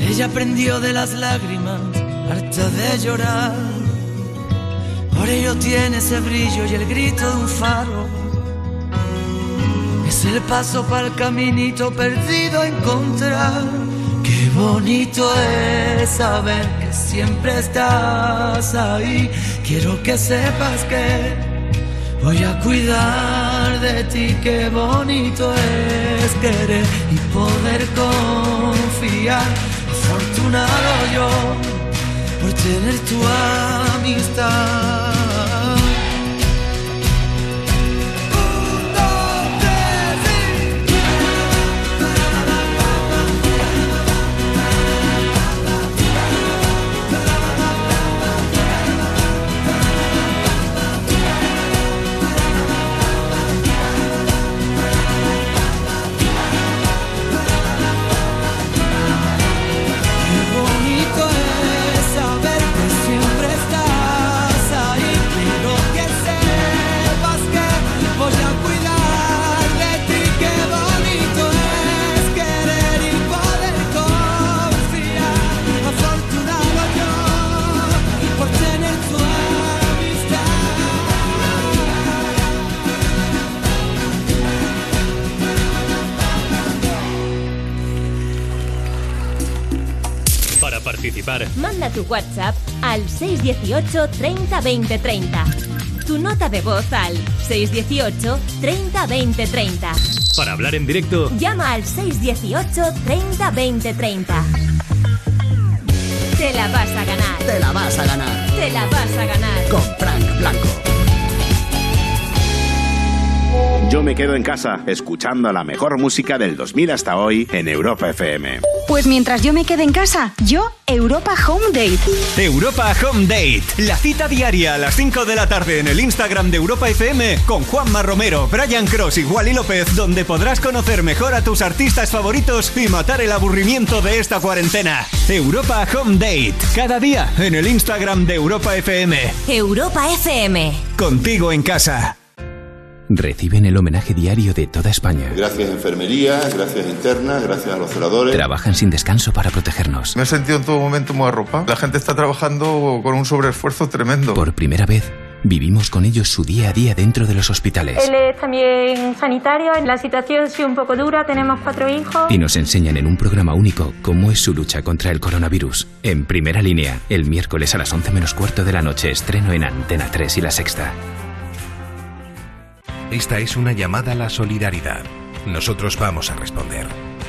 Ella aprendió de las lágrimas, harta de llorar. Por ello tiene ese brillo y el grito de un faro. Es el paso para el caminito perdido encontrar. Qué bonito es saber que siempre estás ahí. Quiero que sepas que voy a cuidar de ti. Qué bonito es querer confiar. Afortunado yo por tener tu amistad. Participar, Manda tu WhatsApp al 618 30 20 30. Tu nota de voz al 618 30 20 30. para hablar en directo, Llama al 618 30 20 30. Te la vas a ganar. Te la vas a ganar Te la vas a ganar. con Frank Blanco. Yo me quedo en casa escuchando la mejor música del 2000 hasta hoy en Europa FM. Pues mientras yo me quede en casa, yo Europa Home Date. Europa Home Date, la cita diaria a las 5 de la tarde en el Instagram de Europa FM con Juanma Romero, Brian Cross y Wally López, donde podrás conocer mejor a tus artistas favoritos y matar el aburrimiento de esta cuarentena. Europa Home Date, cada día en el Instagram de Europa FM. Europa FM. Contigo en casa. Reciben el homenaje diario de toda España. Gracias enfermería, gracias interna, gracias a los celadores. Trabajan sin descanso para protegernos. Me he sentido en todo momento muy arropado. La gente está trabajando con un sobreesfuerzo tremendo. Por primera vez, vivimos con ellos su día a día dentro de los hospitales. Él es también sanitario, la situación sí un poco dura, tenemos cuatro hijos. Y nos enseñan en un programa único cómo es su lucha contra el coronavirus. En primera línea, el miércoles a las 11 menos cuarto de la noche, estreno en Antena 3 y La Sexta. Esta es una llamada a la solidaridad. Nosotros vamos a responder.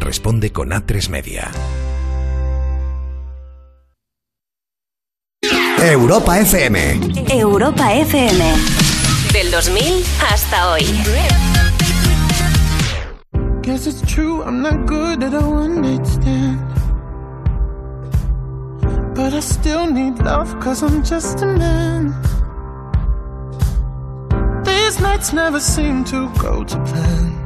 responde con A3 Media. Europa FM. Europa FM. Del 2000 hasta hoy. Guess it's true, I'm not good at a one night stand. But I still need love, cause I'm just a man. These nights never seem to go to plan.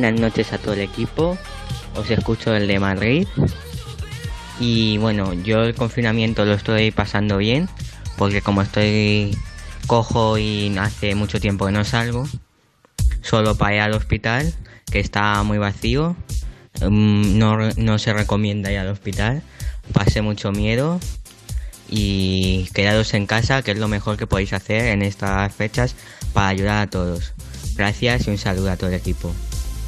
buenas noches a todo el equipo. Os escucho el de Madrid. Y bueno, yo el confinamiento lo estoy pasando bien, porque como estoy cojo y hace mucho tiempo que no salgo, solo para ir al hospital, que está muy vacío, mm, no, no se recomienda ir al hospital, pasé mucho miedo y quedaros en casa, que es lo mejor que podéis hacer en estas fechas para ayudar a todos. Gracias y un saludo a todo el equipo.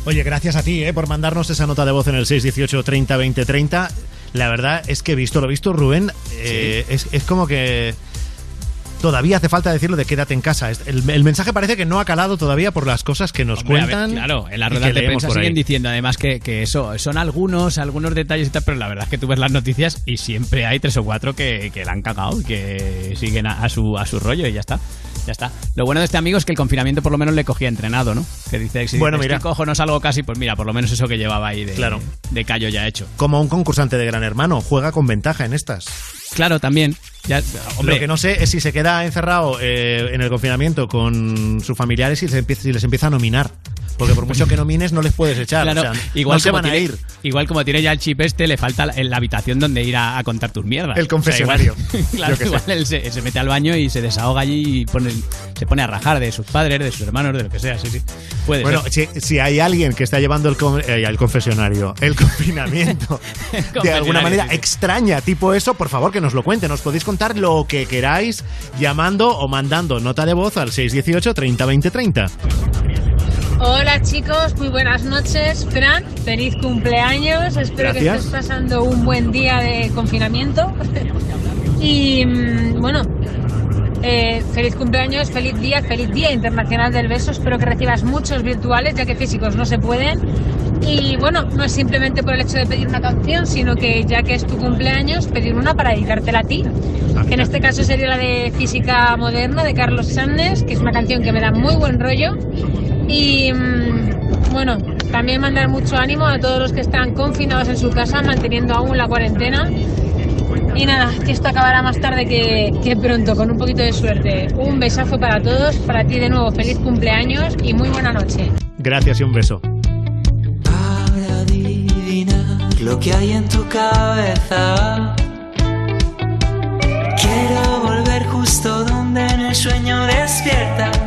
Oye, gracias a ti eh, por mandarnos esa nota de voz en el 618 30 20 30. La verdad es que visto lo visto, Rubén, eh, es, es como que todavía hace falta decirlo de quédate en casa. El, el mensaje parece que no ha calado todavía por las cosas que nos Hombre, a ver, cuentan. claro, en las y ruedas de prensa ahí. siguen diciendo además que, que eso son algunos, algunos detalles y tal, pero la verdad es que tú ves las noticias y siempre hay tres o cuatro que, que la han cagado y que siguen a, a su, a su rollo y ya está. Ya está. Lo bueno de este amigo es que el confinamiento por lo menos le cogía entrenado, ¿no? Que dice, si Bueno, dices, mira. "Estoy cojo, no salgo casi, pues mira, por lo menos eso que llevaba ahí de, Claro. de callo ya hecho. Como un concursante de Gran Hermano, juega con ventaja en estas. Claro, también. Ya, hombre, Lo que no sé es si se queda encerrado eh, en el confinamiento con sus familiares y les empieza, si les empieza a nominar. Porque por mucho que nomines no les puedes echar. Claro, o sea, igual, no se como van a tiene, ir. igual como tiene ya el chip este, le falta la, la habitación donde ir a, a contar tus mierdas. El confesionario. O sea, igual, claro, igual él se, se mete al baño y se desahoga allí y pone, se pone a rajar de sus padres, de sus hermanos, de lo que sea. Sí, sí. Puede Bueno, si, si hay alguien que está llevando el, con- eh, el confesionario, el confinamiento, de alguna manera sí, extraña, tipo eso, por favor que nos lo cuenten. Nos podéis contar lo que queráis llamando o mandando nota de voz al 618 30 20 30. Hola chicos, muy buenas noches. Fran, feliz cumpleaños. Espero que estés pasando un buen día de confinamiento. y mm, bueno, eh, feliz cumpleaños, feliz día, feliz Día Internacional del Beso. Espero que recibas muchos virtuales, ya que físicos no se pueden. Y bueno, no es simplemente por el hecho de pedir una canción, sino que ya que es tu cumpleaños, pedir una para dedicártela a ti. Que en este caso sería la de Física Moderna de Carlos Sandes, que es una canción que me da muy buen rollo. Y mm, bueno, también mandar mucho ánimo a todos los que están confinados en su casa, manteniendo aún la cuarentena. Y nada, que esto acabará más tarde que, que pronto, con un poquito de suerte. Un besazo para todos, para ti de nuevo feliz cumpleaños y muy buena noche. Gracias y un beso. Para adivinar lo que hay en tu cabeza. Quiero volver justo donde en el sueño despiertas.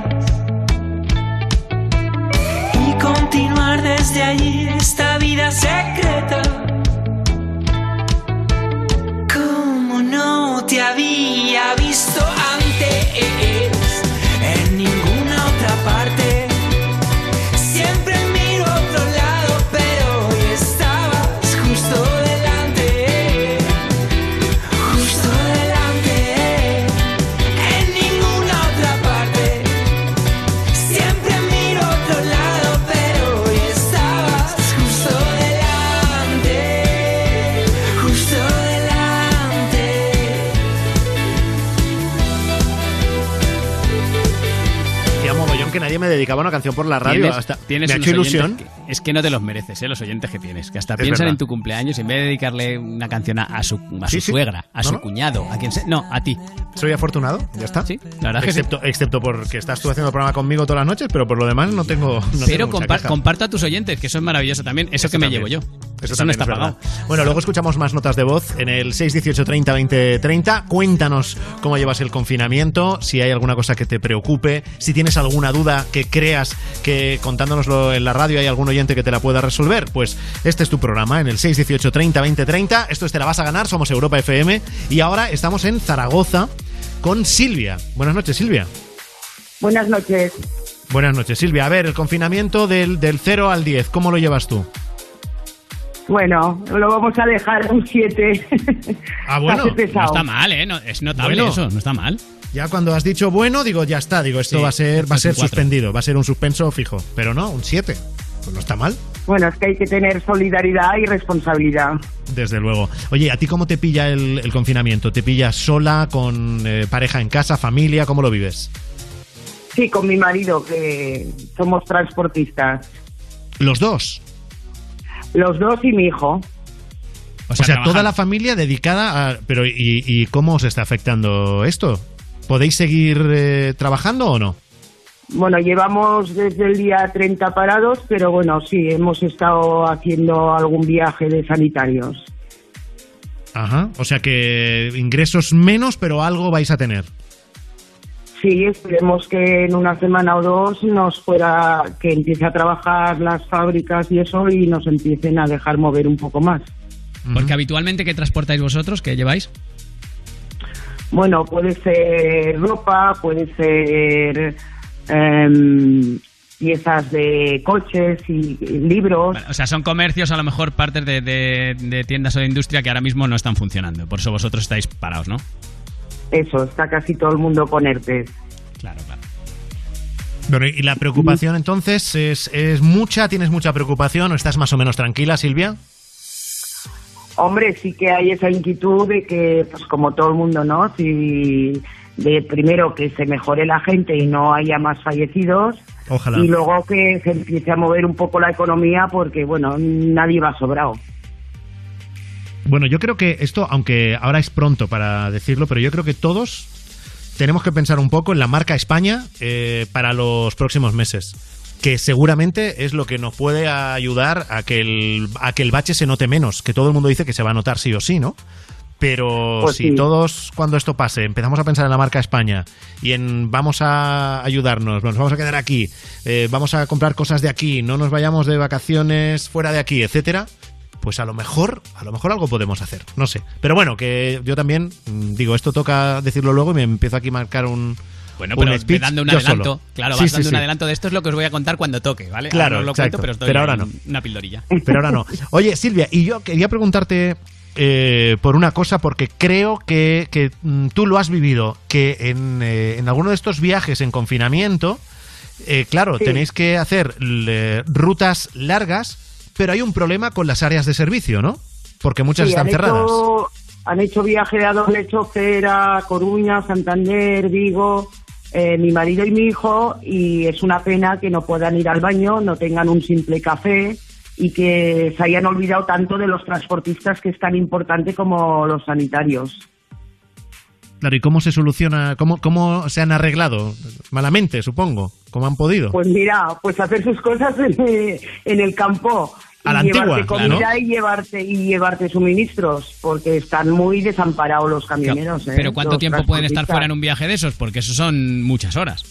Continuar desde allí esta vida secreta. Como no te había visto dedicaba una canción por la radio. Hasta, tienes me ha hecho ilusión. que- es que no te los mereces, ¿eh? los oyentes que tienes. Que hasta Es piensan verdad. en tu cumpleaños y en vez de dedicarle una canción a, a su, a Sí, su sí. suegra, a No, su no. cuñado, a quien sea. No, a ti. Soy afortunado, ya está. Sí, la verdad es que sí. excepto, excepto porque estás tú haciendo el programa conmigo todas las noches, pero por lo demás no tengo. no Pero tengo comparto a tus oyentes, que eso es maravilloso también. Eso, que me llevo yo. Eso, no también está es pagado. Bueno, luego escuchamos más notas de voz en el 618 30 20 30. Cuéntanos cómo llevas el confinamiento, si hay alguna cosa que te preocupe, si tienes alguna duda que creas que contándonoslo en la radio hay algún oyente que te la pueda resolver. Pues este es tu programa en el 618 30 20 30. Esto es Te la vas a ganar, somos Europa FM y ahora estamos en Zaragoza con Silvia. Buenas noches, Silvia. Buenas noches. Buenas noches, Silvia. A ver, el confinamiento del, del 0 al 10, ¿cómo lo llevas tú? Bueno, lo vamos a dejar un 7. Ah, bueno. No está mal, ¿eh? No- es notable Bueno. eso, no está mal. Ya cuando has dicho bueno, digo, ya está, digo, esto Sí, va a ser, va a ser suspendido, va a ser un suspenso fijo. Pero no, un 7. Pues no está mal, Bueno, es que hay que tener solidaridad y responsabilidad. desde luego. Oye, ¿a ti cómo te pilla el, el confinamiento? ¿Te pillas sola, con eh, pareja en casa, familia? ¿Cómo lo vives? Sí, con mi marido, que somos transportistas. Los dos. Los dos y mi hijo. O sea, toda la familia dedicada a... Pero ¿y, y cómo os está afectando esto? ¿Podéis seguir eh, trabajando o no? Bueno, llevamos desde el día 30 parados, pero bueno, sí, hemos estado haciendo algún viaje de sanitarios. Ajá. O sea que ingresos menos, pero algo vais a tener. Sí, esperemos que en una semana o dos nos fuera, que empiece a trabajar las fábricas y eso y nos empiecen a dejar mover un poco más. Porque habitualmente, ¿qué transportáis vosotros? ¿Qué lleváis? Bueno, puede ser ropa, puede ser em, piezas de coches y, y libros. O sea, son comercios, a lo mejor partes de, de- de tiendas o de industria que ahora mismo no están funcionando. Por eso vosotros estáis parados, ¿no? Eso, está casi todo el mundo con ERTE. Claro, claro. Bueno, y la preocupación entonces es, es mucha, tienes mucha preocupación o estás más o menos tranquila, Silvia? Hombre, sí que hay esa inquietud de que, pues como todo el mundo, ¿no? Si de primero que se mejore la gente y no haya más fallecidos. Ojalá. Y luego que se empiece a mover un poco la economía porque, bueno, nadie va sobrado. Bueno, yo creo que esto, aunque ahora es pronto para decirlo, pero yo creo que todos tenemos que pensar un poco en la marca España eh, para los próximos meses. Que seguramente es lo que nos puede ayudar a que, el, a que el bache se note menos. Que todo el mundo dice que se va a notar sí o sí, ¿no? Pero Pues si sí. todos, cuando esto pase, empezamos a pensar en la marca España y en vamos a ayudarnos, nos vamos a quedar aquí, eh, vamos a comprar cosas de aquí, no nos vayamos de vacaciones fuera de aquí, etcétera, pues a lo mejor, a lo mejor algo podemos hacer, no sé. Pero bueno, que yo también mm, digo, esto toca decirlo luego y me empiezo aquí a marcar un Bueno, pero dando un adelanto. solo. Claro, Sí, vas sí, dando sí. un adelanto de esto es lo que os voy a contar cuando toque, ¿vale? Claro, Ahora os lo exacto. cuento, pero, os doy Pero ahora no. una pildorilla. Pero ahora no. Oye, Silvia, y yo quería preguntarte eh, por una cosa, porque creo que, que, mm, tú lo has vivido, que en, eh, en alguno de estos viajes en confinamiento, eh, claro, Sí. tenéis que hacer le- rutas largas, pero hay un problema con las áreas de servicio, ¿no? Porque muchas Sí, están han cerradas. Hecho, han hecho viaje a doble chofer a Coruña, Santander, Vigo, eh, mi marido y mi hijo, y es una pena que no puedan ir al baño, no tengan un simple café y que se hayan olvidado tanto de los transportistas que es tan importante como los sanitarios. Claro, ¿y cómo se soluciona? ¿Cómo, cómo se han arreglado? Malamente, supongo. ¿Cómo han podido? Pues mira, pues hacer sus cosas en, en el campo. A la y llevarte antigua, comida claro. y llevarte y llevarte suministros, porque están muy desamparados los camioneros. ¿eh? Pero ¿cuánto Los tiempo pueden estar fuera en un viaje de esos? Porque eso son muchas horas.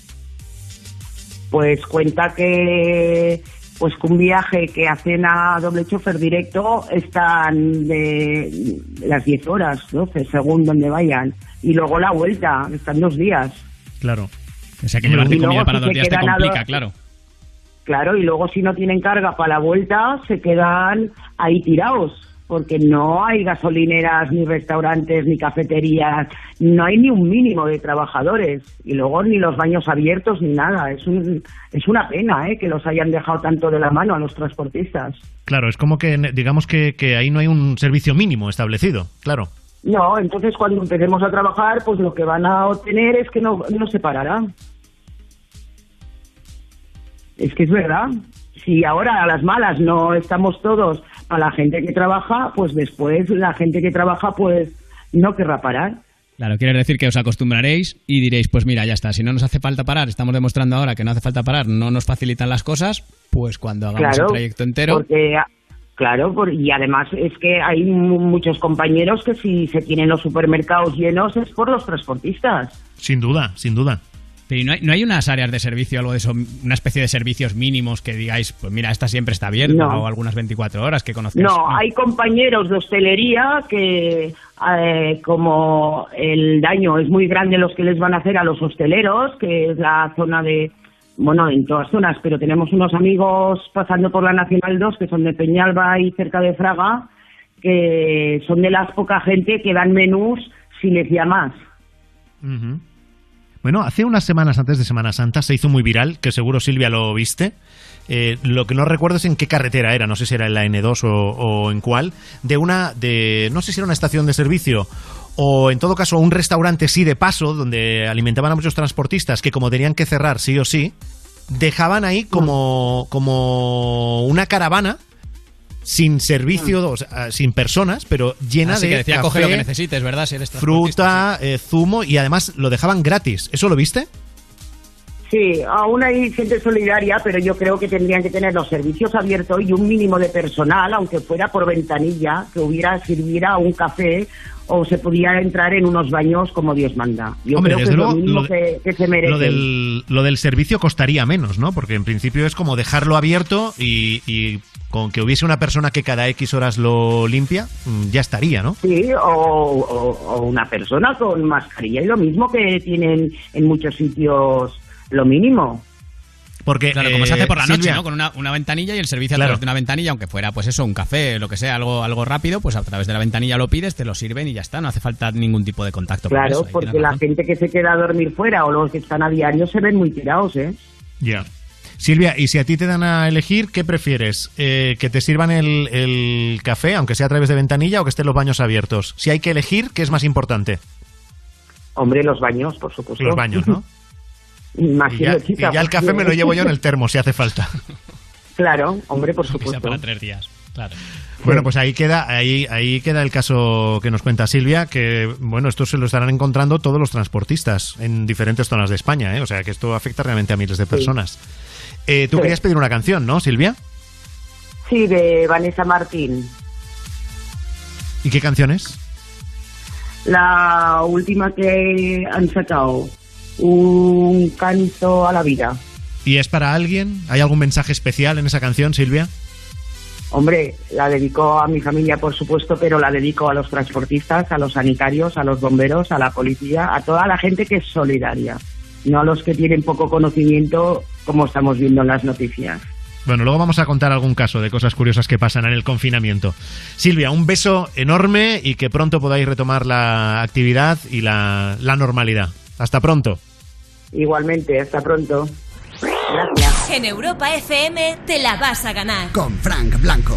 Pues cuenta que pues que un viaje que hacen a doble chofer directo están de las 10 horas, 12, según donde vayan. Y luego la vuelta, están dos días. Claro. O sea que llevarte luego comida para si dos días te a complica, dos- claro. Claro, y luego si no tienen carga para la vuelta, se quedan ahí tirados, porque no hay gasolineras, ni restaurantes, ni cafeterías, no hay ni un mínimo de trabajadores, y luego ni los baños abiertos, ni nada. Es, un, es una pena ¿eh? que los hayan dejado tanto de la mano a los transportistas. Claro, es como que, digamos que, que ahí no hay un servicio mínimo establecido, claro. No, entonces cuando empecemos a trabajar, pues lo que van a obtener es que no, no se parará. Es que es verdad. Si ahora a las malas no estamos todos a la gente que trabaja, pues después la gente que trabaja pues no querrá parar. Claro, quiere decir que os acostumbraréis y diréis, pues mira, ya está, si no nos hace falta parar, estamos demostrando ahora que no hace falta parar, no nos facilitan las cosas, pues cuando hagamos claro, el trayecto entero, Porque, claro, por- y además es que hay mu- muchos compañeros que si se tienen los supermercados llenos es por los transportistas. Sin duda, sin duda. Pero ¿y no hay, no hay unas áreas de servicio, algo de eso, una especie de servicios mínimos que digáis, pues mira, esta siempre está abierta No. o algunas 24 horas que conozcáis? No, hay compañeros de hostelería que, eh, como el daño es muy grande los que les van a hacer a los hosteleros, que es la zona de, bueno, en todas zonas, pero tenemos unos amigos pasando por la Nacional 2 que son de Peñalba y cerca de Fraga, que son de las poca gente que dan menús si les llamas. Ujú. Bueno, hace unas semanas antes de Semana Santa se hizo muy viral, que seguro Silvia lo viste. Eh, lo que no recuerdo es en qué carretera era, no sé si era en la N2 o, o en cuál, de una, de, no sé si era una estación de servicio o en todo caso un restaurante sí de paso, donde alimentaban a muchos transportistas que como tenían que cerrar sí o sí, dejaban ahí como, como una caravana sin servicio, o sea, sin personas, pero llena Así de que decía, café, coge lo que necesites, ¿verdad? Si eres transportista, fruta, eh, zumo y además lo dejaban gratis. ¿Eso lo viste? Sí, aún hay gente solidaria, pero yo creo que tendrían que tener los servicios abiertos y un mínimo de personal, aunque fuera por ventanilla, que hubiera sirviera un café o se pudiera entrar en unos baños como Dios manda. Yo Hombre, creo que desde es lo luego, mínimo lo de- que, que se merece. Lo del, lo del servicio costaría menos, ¿no? Porque en principio es como dejarlo abierto y, y con que hubiese una persona que cada X horas lo limpia, mm, ya estaría, ¿no? Sí, o, o- o una persona con mascarilla y lo mismo que tienen en muchos sitios lo mínimo. Porque, Claro, como se eh, hace por la noche, ¿no? Con una, una ventanilla y el servicio a Claro. través de una ventanilla, aunque fuera, pues eso, un café, lo que sea, algo, algo rápido, pues a través de la ventanilla lo pides, te lo sirven y ya está, no hace falta ningún tipo de contacto. con Claro, eso, ahí porque la razón. gente que se queda a dormir fuera o los que están a diario se ven muy tirados, ¿eh? Ya. Silvia, y si a ti te dan a elegir, ¿qué prefieres? Eh, ¿Que te sirvan el, el café, aunque sea a través de ventanilla, o que estén los baños abiertos? Si hay que elegir, ¿qué es más importante? Hombre, los baños, por supuesto. Los baños, ¿no? Más Y ya, y ya el café me lo llevo yo en el termo, si hace falta. Claro, hombre, por supuesto. para tres días, claro. Bueno, pues ahí queda, ahí, ahí queda el caso que nos cuenta Silvia, que bueno, esto se lo estarán encontrando todos los transportistas en diferentes zonas de España, ¿eh? o sea que esto afecta realmente a miles de personas. Eh, Tú Sí. querías pedir una canción, ¿no, Silvia? Sí, de Vanessa Martín. ¿Y qué canción es? La última que han sacado, un canto a la vida. ¿Y es para alguien? ¿Hay algún mensaje especial en esa canción, Silvia? Hombre, la dedico a mi familia, por supuesto, pero la dedico a los transportistas, a los sanitarios, a los bomberos, a la policía, a toda la gente que es solidaria, no a los que tienen poco conocimiento, como estamos viendo en las noticias. Bueno, luego vamos a contar algún caso de cosas curiosas que pasan en el confinamiento. Silvia, un beso enorme y que pronto podáis retomar la actividad y la, la normalidad. Hasta pronto. Igualmente, hasta pronto. Gracias. En Europa FM te la vas a ganar. Con Frank Blanco.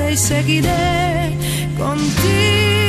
y seguiré contigo.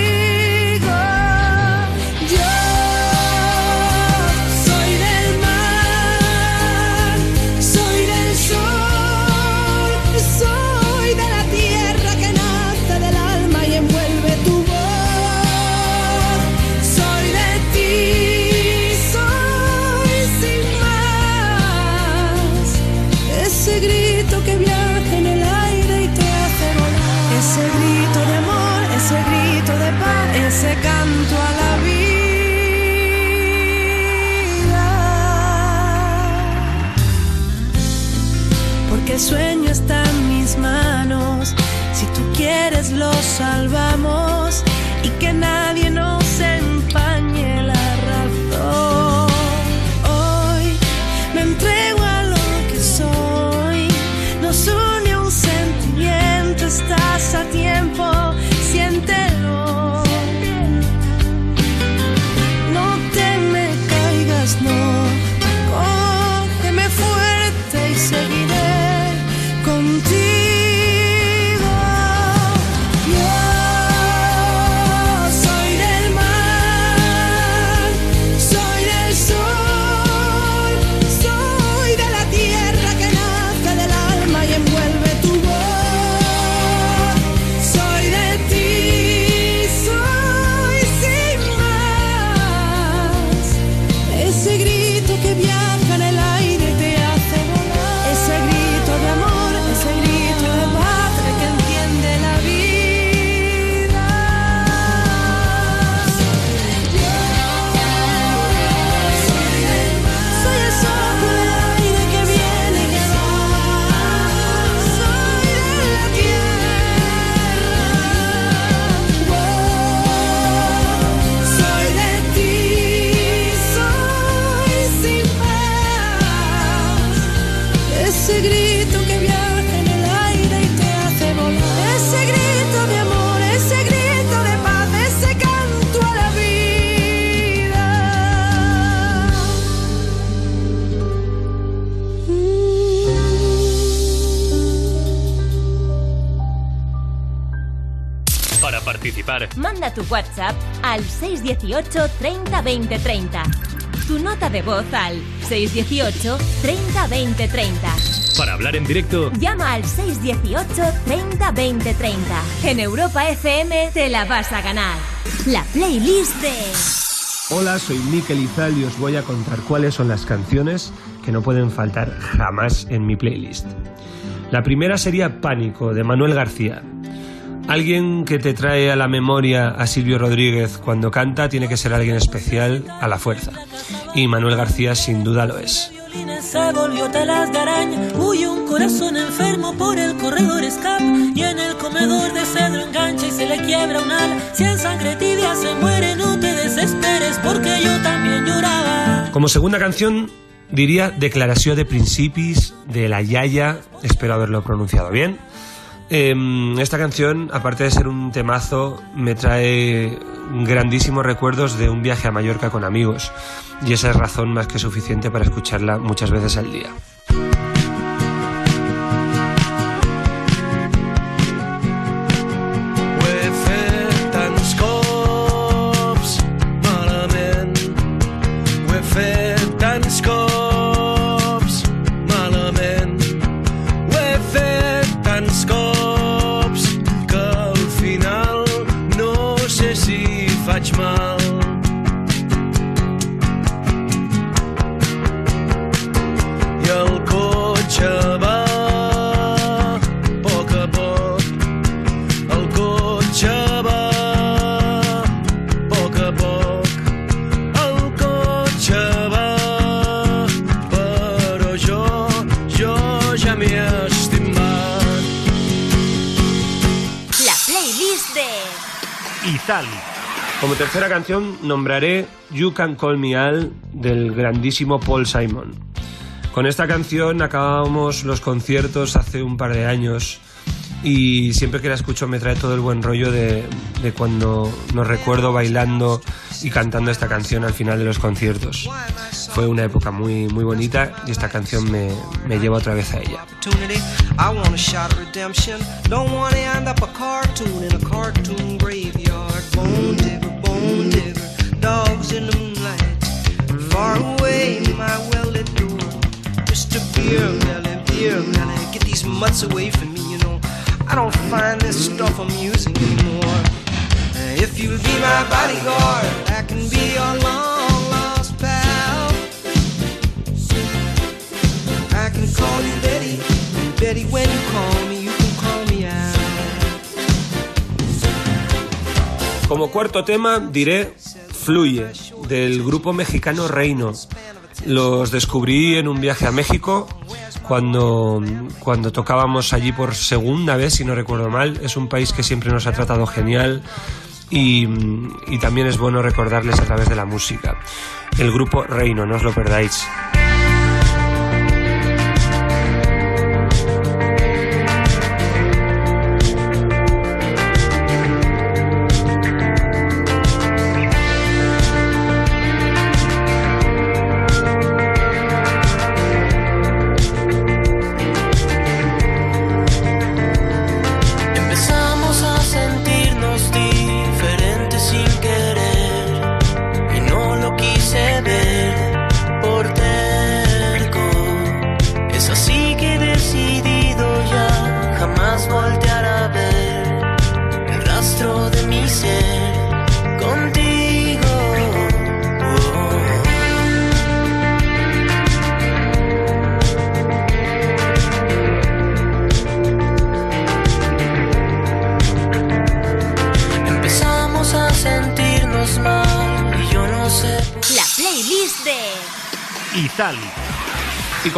Ese canto a la vida. Porque el sueño está en mis manos. Si tú quieres, lo salvamos. Y que nadie nos tu WhatsApp al 618 30 20 30. Tu nota de voz al 618 30 20 30. Para hablar en directo, Llama al 618 30 20 30. En Europa FM te la vas a ganar. La playlist de... Hola, soy Mikel Izal y os voy a contar cuáles son las canciones que no pueden faltar jamás en mi playlist. La primera sería Pánico, de Manuel García. Alguien que te trae a la memoria a Silvio Rodríguez cuando canta tiene que ser alguien especial a la fuerza. Y Manuel García sin duda lo es. Se volvió telas de araña, huye un corazón enfermo por el corredor escapa y en el comedor de cedro engancha y se le quiebra un ala. Si en sangre tibia se muere, no te desesperes porque yo también lloraba. Como segunda canción diría Declaració de Principis de La Yaya, espero haberlo pronunciado bien. Em, esta canción, aparte de ser un temazo, me trae grandísimos recuerdos de un viaje a Mallorca con amigos y esa es razón más que suficiente para escucharla muchas veces al día. Como tercera canción nombraré You Can Call Me Al del grandísimo Paul Simon. Con esta canción acabamos los conciertos hace un par de años y siempre que la escucho me trae todo el buen rollo de, de cuando nos recuerdo bailando y cantando esta canción al final de los conciertos. Fue una época muy, muy bonita y esta canción me, me lleva otra vez a ella. Bone digger, bone digger, dogs in the moonlight. Far away, my well-lit door. Beer Beer get these mutts away from me, you know. I don't find this stuff amusing anymore. If you'll be my bodyguard, I can be your long lost pal. I can call you Betty. Betty, when you call me, Como cuarto tema diré Fluye, del grupo mexicano Reino. Los descubrí en un viaje a México cuando, cuando tocábamos allí por segunda vez, si no recuerdo mal. Es un país que siempre nos ha tratado genial y, y también es bueno recordarles a través de la música. El grupo Reino, no os lo perdáis.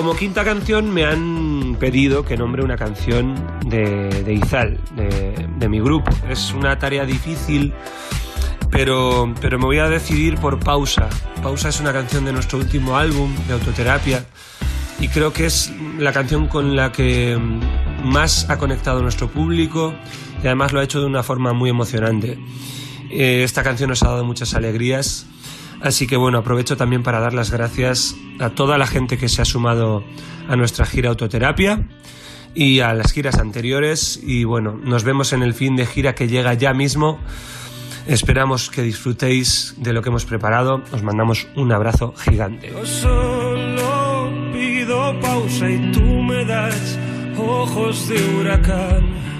Como quinta canción me han pedido que nombre una canción de, de Izal, de, mi grupo. Es una tarea difícil, pero, pero me voy a decidir por Pausa. Pausa es una canción de nuestro último álbum, de autoterapia, y creo que es la canción con la que más ha conectado nuestro público y además lo ha hecho de una forma muy emocionante. Eh, esta canción nos ha dado muchas alegrías, así que bueno, aprovecho también para dar las gracias a toda la gente que se ha sumado a nuestra gira autoterapia y a las giras anteriores y bueno, nos vemos en el fin de gira que llega ya mismo Esperamos que disfrutéis de lo que hemos preparado. Os mandamos un abrazo gigante. Yo solo pido pausa y tú me das ojos de huracán.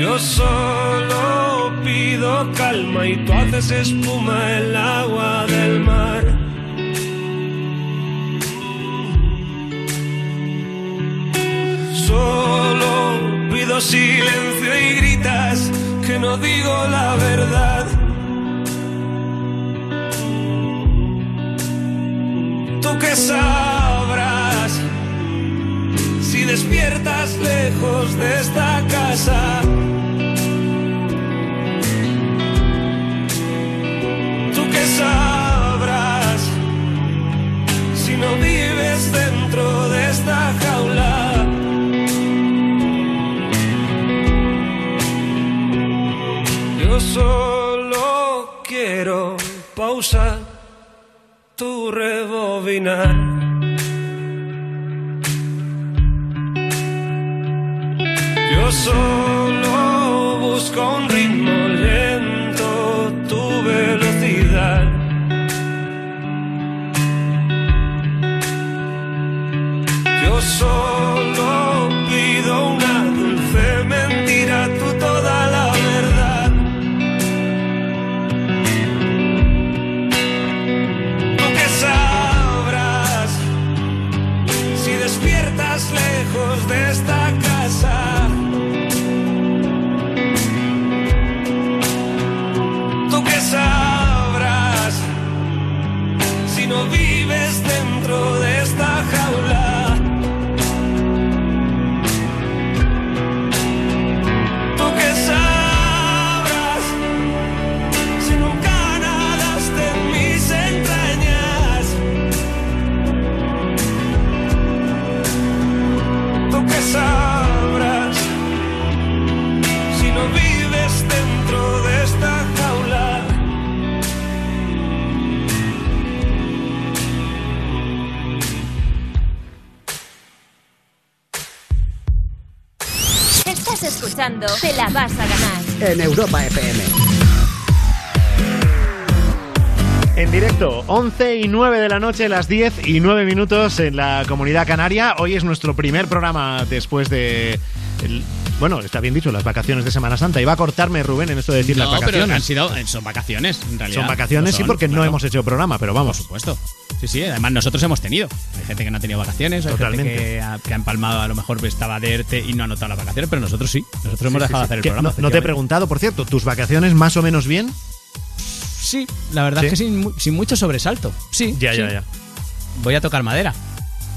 Yo solo pido calma y tú haces espuma el agua del mar. Solo pido silencio y gritas que no digo la verdad. Tú que sabrás si despiertas lejos de esta casa. Tú que escuchando Te la vas a ganar. En Europa FM. En directo, 11 y 9 de la noche, las 10 y 9 minutos en la comunidad canaria. Hoy es nuestro primer programa después de. el- bueno, está bien dicho, las vacaciones de Semana Santa. Iba a cortarme Rubén en esto de decir No, las pero vacaciones. han sido, eh, son vacaciones, en realidad. Son vacaciones, Lo sí, porque no hemos hecho programa, pero vamos. Por supuesto. Sí, sí, además nosotros hemos tenido. Hay gente que no ha tenido vacaciones, hay Totalmente. gente que ha, que ha empalmado, a lo mejor estaba de ERTE y no ha notado las vacaciones, pero nosotros sí. Nosotros hemos Sí, dejado de hacer el Que programa. No, no te he preguntado, por cierto, ¿tus vacaciones más o menos bien? Sí, la verdad ¿Sí? es que sin, mu- sin mucho sobresalto. Sí. Ya, sí. ya, ya. Voy a tocar madera.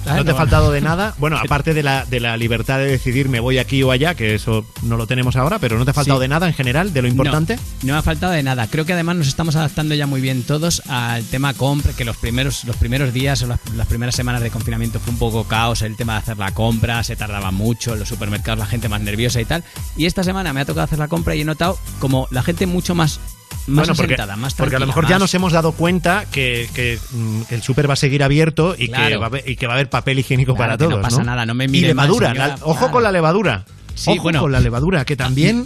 ¿No te ha faltado de nada? Bueno, aparte de la, de la libertad de decidir me voy aquí o allá, que eso no lo tenemos ahora, pero ¿no te ha faltado Sí. de nada en general, de lo importante? No, no me ha faltado de nada. Creo que además nos estamos adaptando ya muy bien todos al tema compra, que los primeros, los primeros días o las, las primeras semanas de confinamiento fue un poco caos, el tema de hacer la compra, se tardaba mucho, en los supermercados la gente más nerviosa y tal. Y esta semana me ha tocado hacer la compra y he notado como la gente mucho más, más Bueno, porque, asentada, más porque a lo mejor ya nos hemos dado cuenta que, que, mm, el súper va a seguir abierto y, que va a haber, y que va a haber papel higiénico Claro, para que no todos. pasa nada, no me mire Y levadura, señora, la- ojo claro. con la levadura. Sí, ojo bueno. con la levadura, que también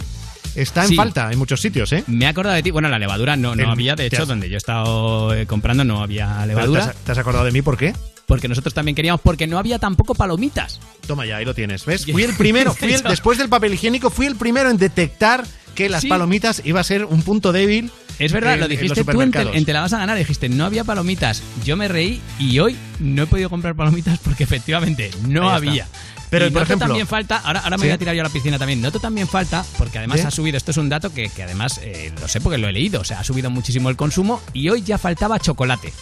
está en Sí. falta en muchos sitios, ¿eh? Me he acordado de ti. Bueno, la levadura no, no había, de hecho, has- donde yo he estado eh, comprando no había levadura. ¿Te has, te has acordado de mí por qué? Porque nosotros también queríamos, porque no había tampoco palomitas. Toma ya, ahí lo tienes. ¿Ves? Fui el primero, fui el- después del papel higiénico, fui el primero en detectar que las Sí. palomitas iba a ser un punto débil. Es verdad, en- lo dijiste tú en te, supermercados. en Te la vas a ganar. Dijiste, no había palomitas. Yo me reí y hoy no he podido comprar palomitas porque efectivamente no había. Pero, y por noto ejemplo- también falta, ahora, ahora me Sí. voy a tirar yo a la piscina también. Noto también falta, porque además ¿Sí? ha subido, esto es un dato que, que además eh, lo sé porque lo he leído, o sea, ha subido muchísimo el consumo y hoy ya faltaba chocolate.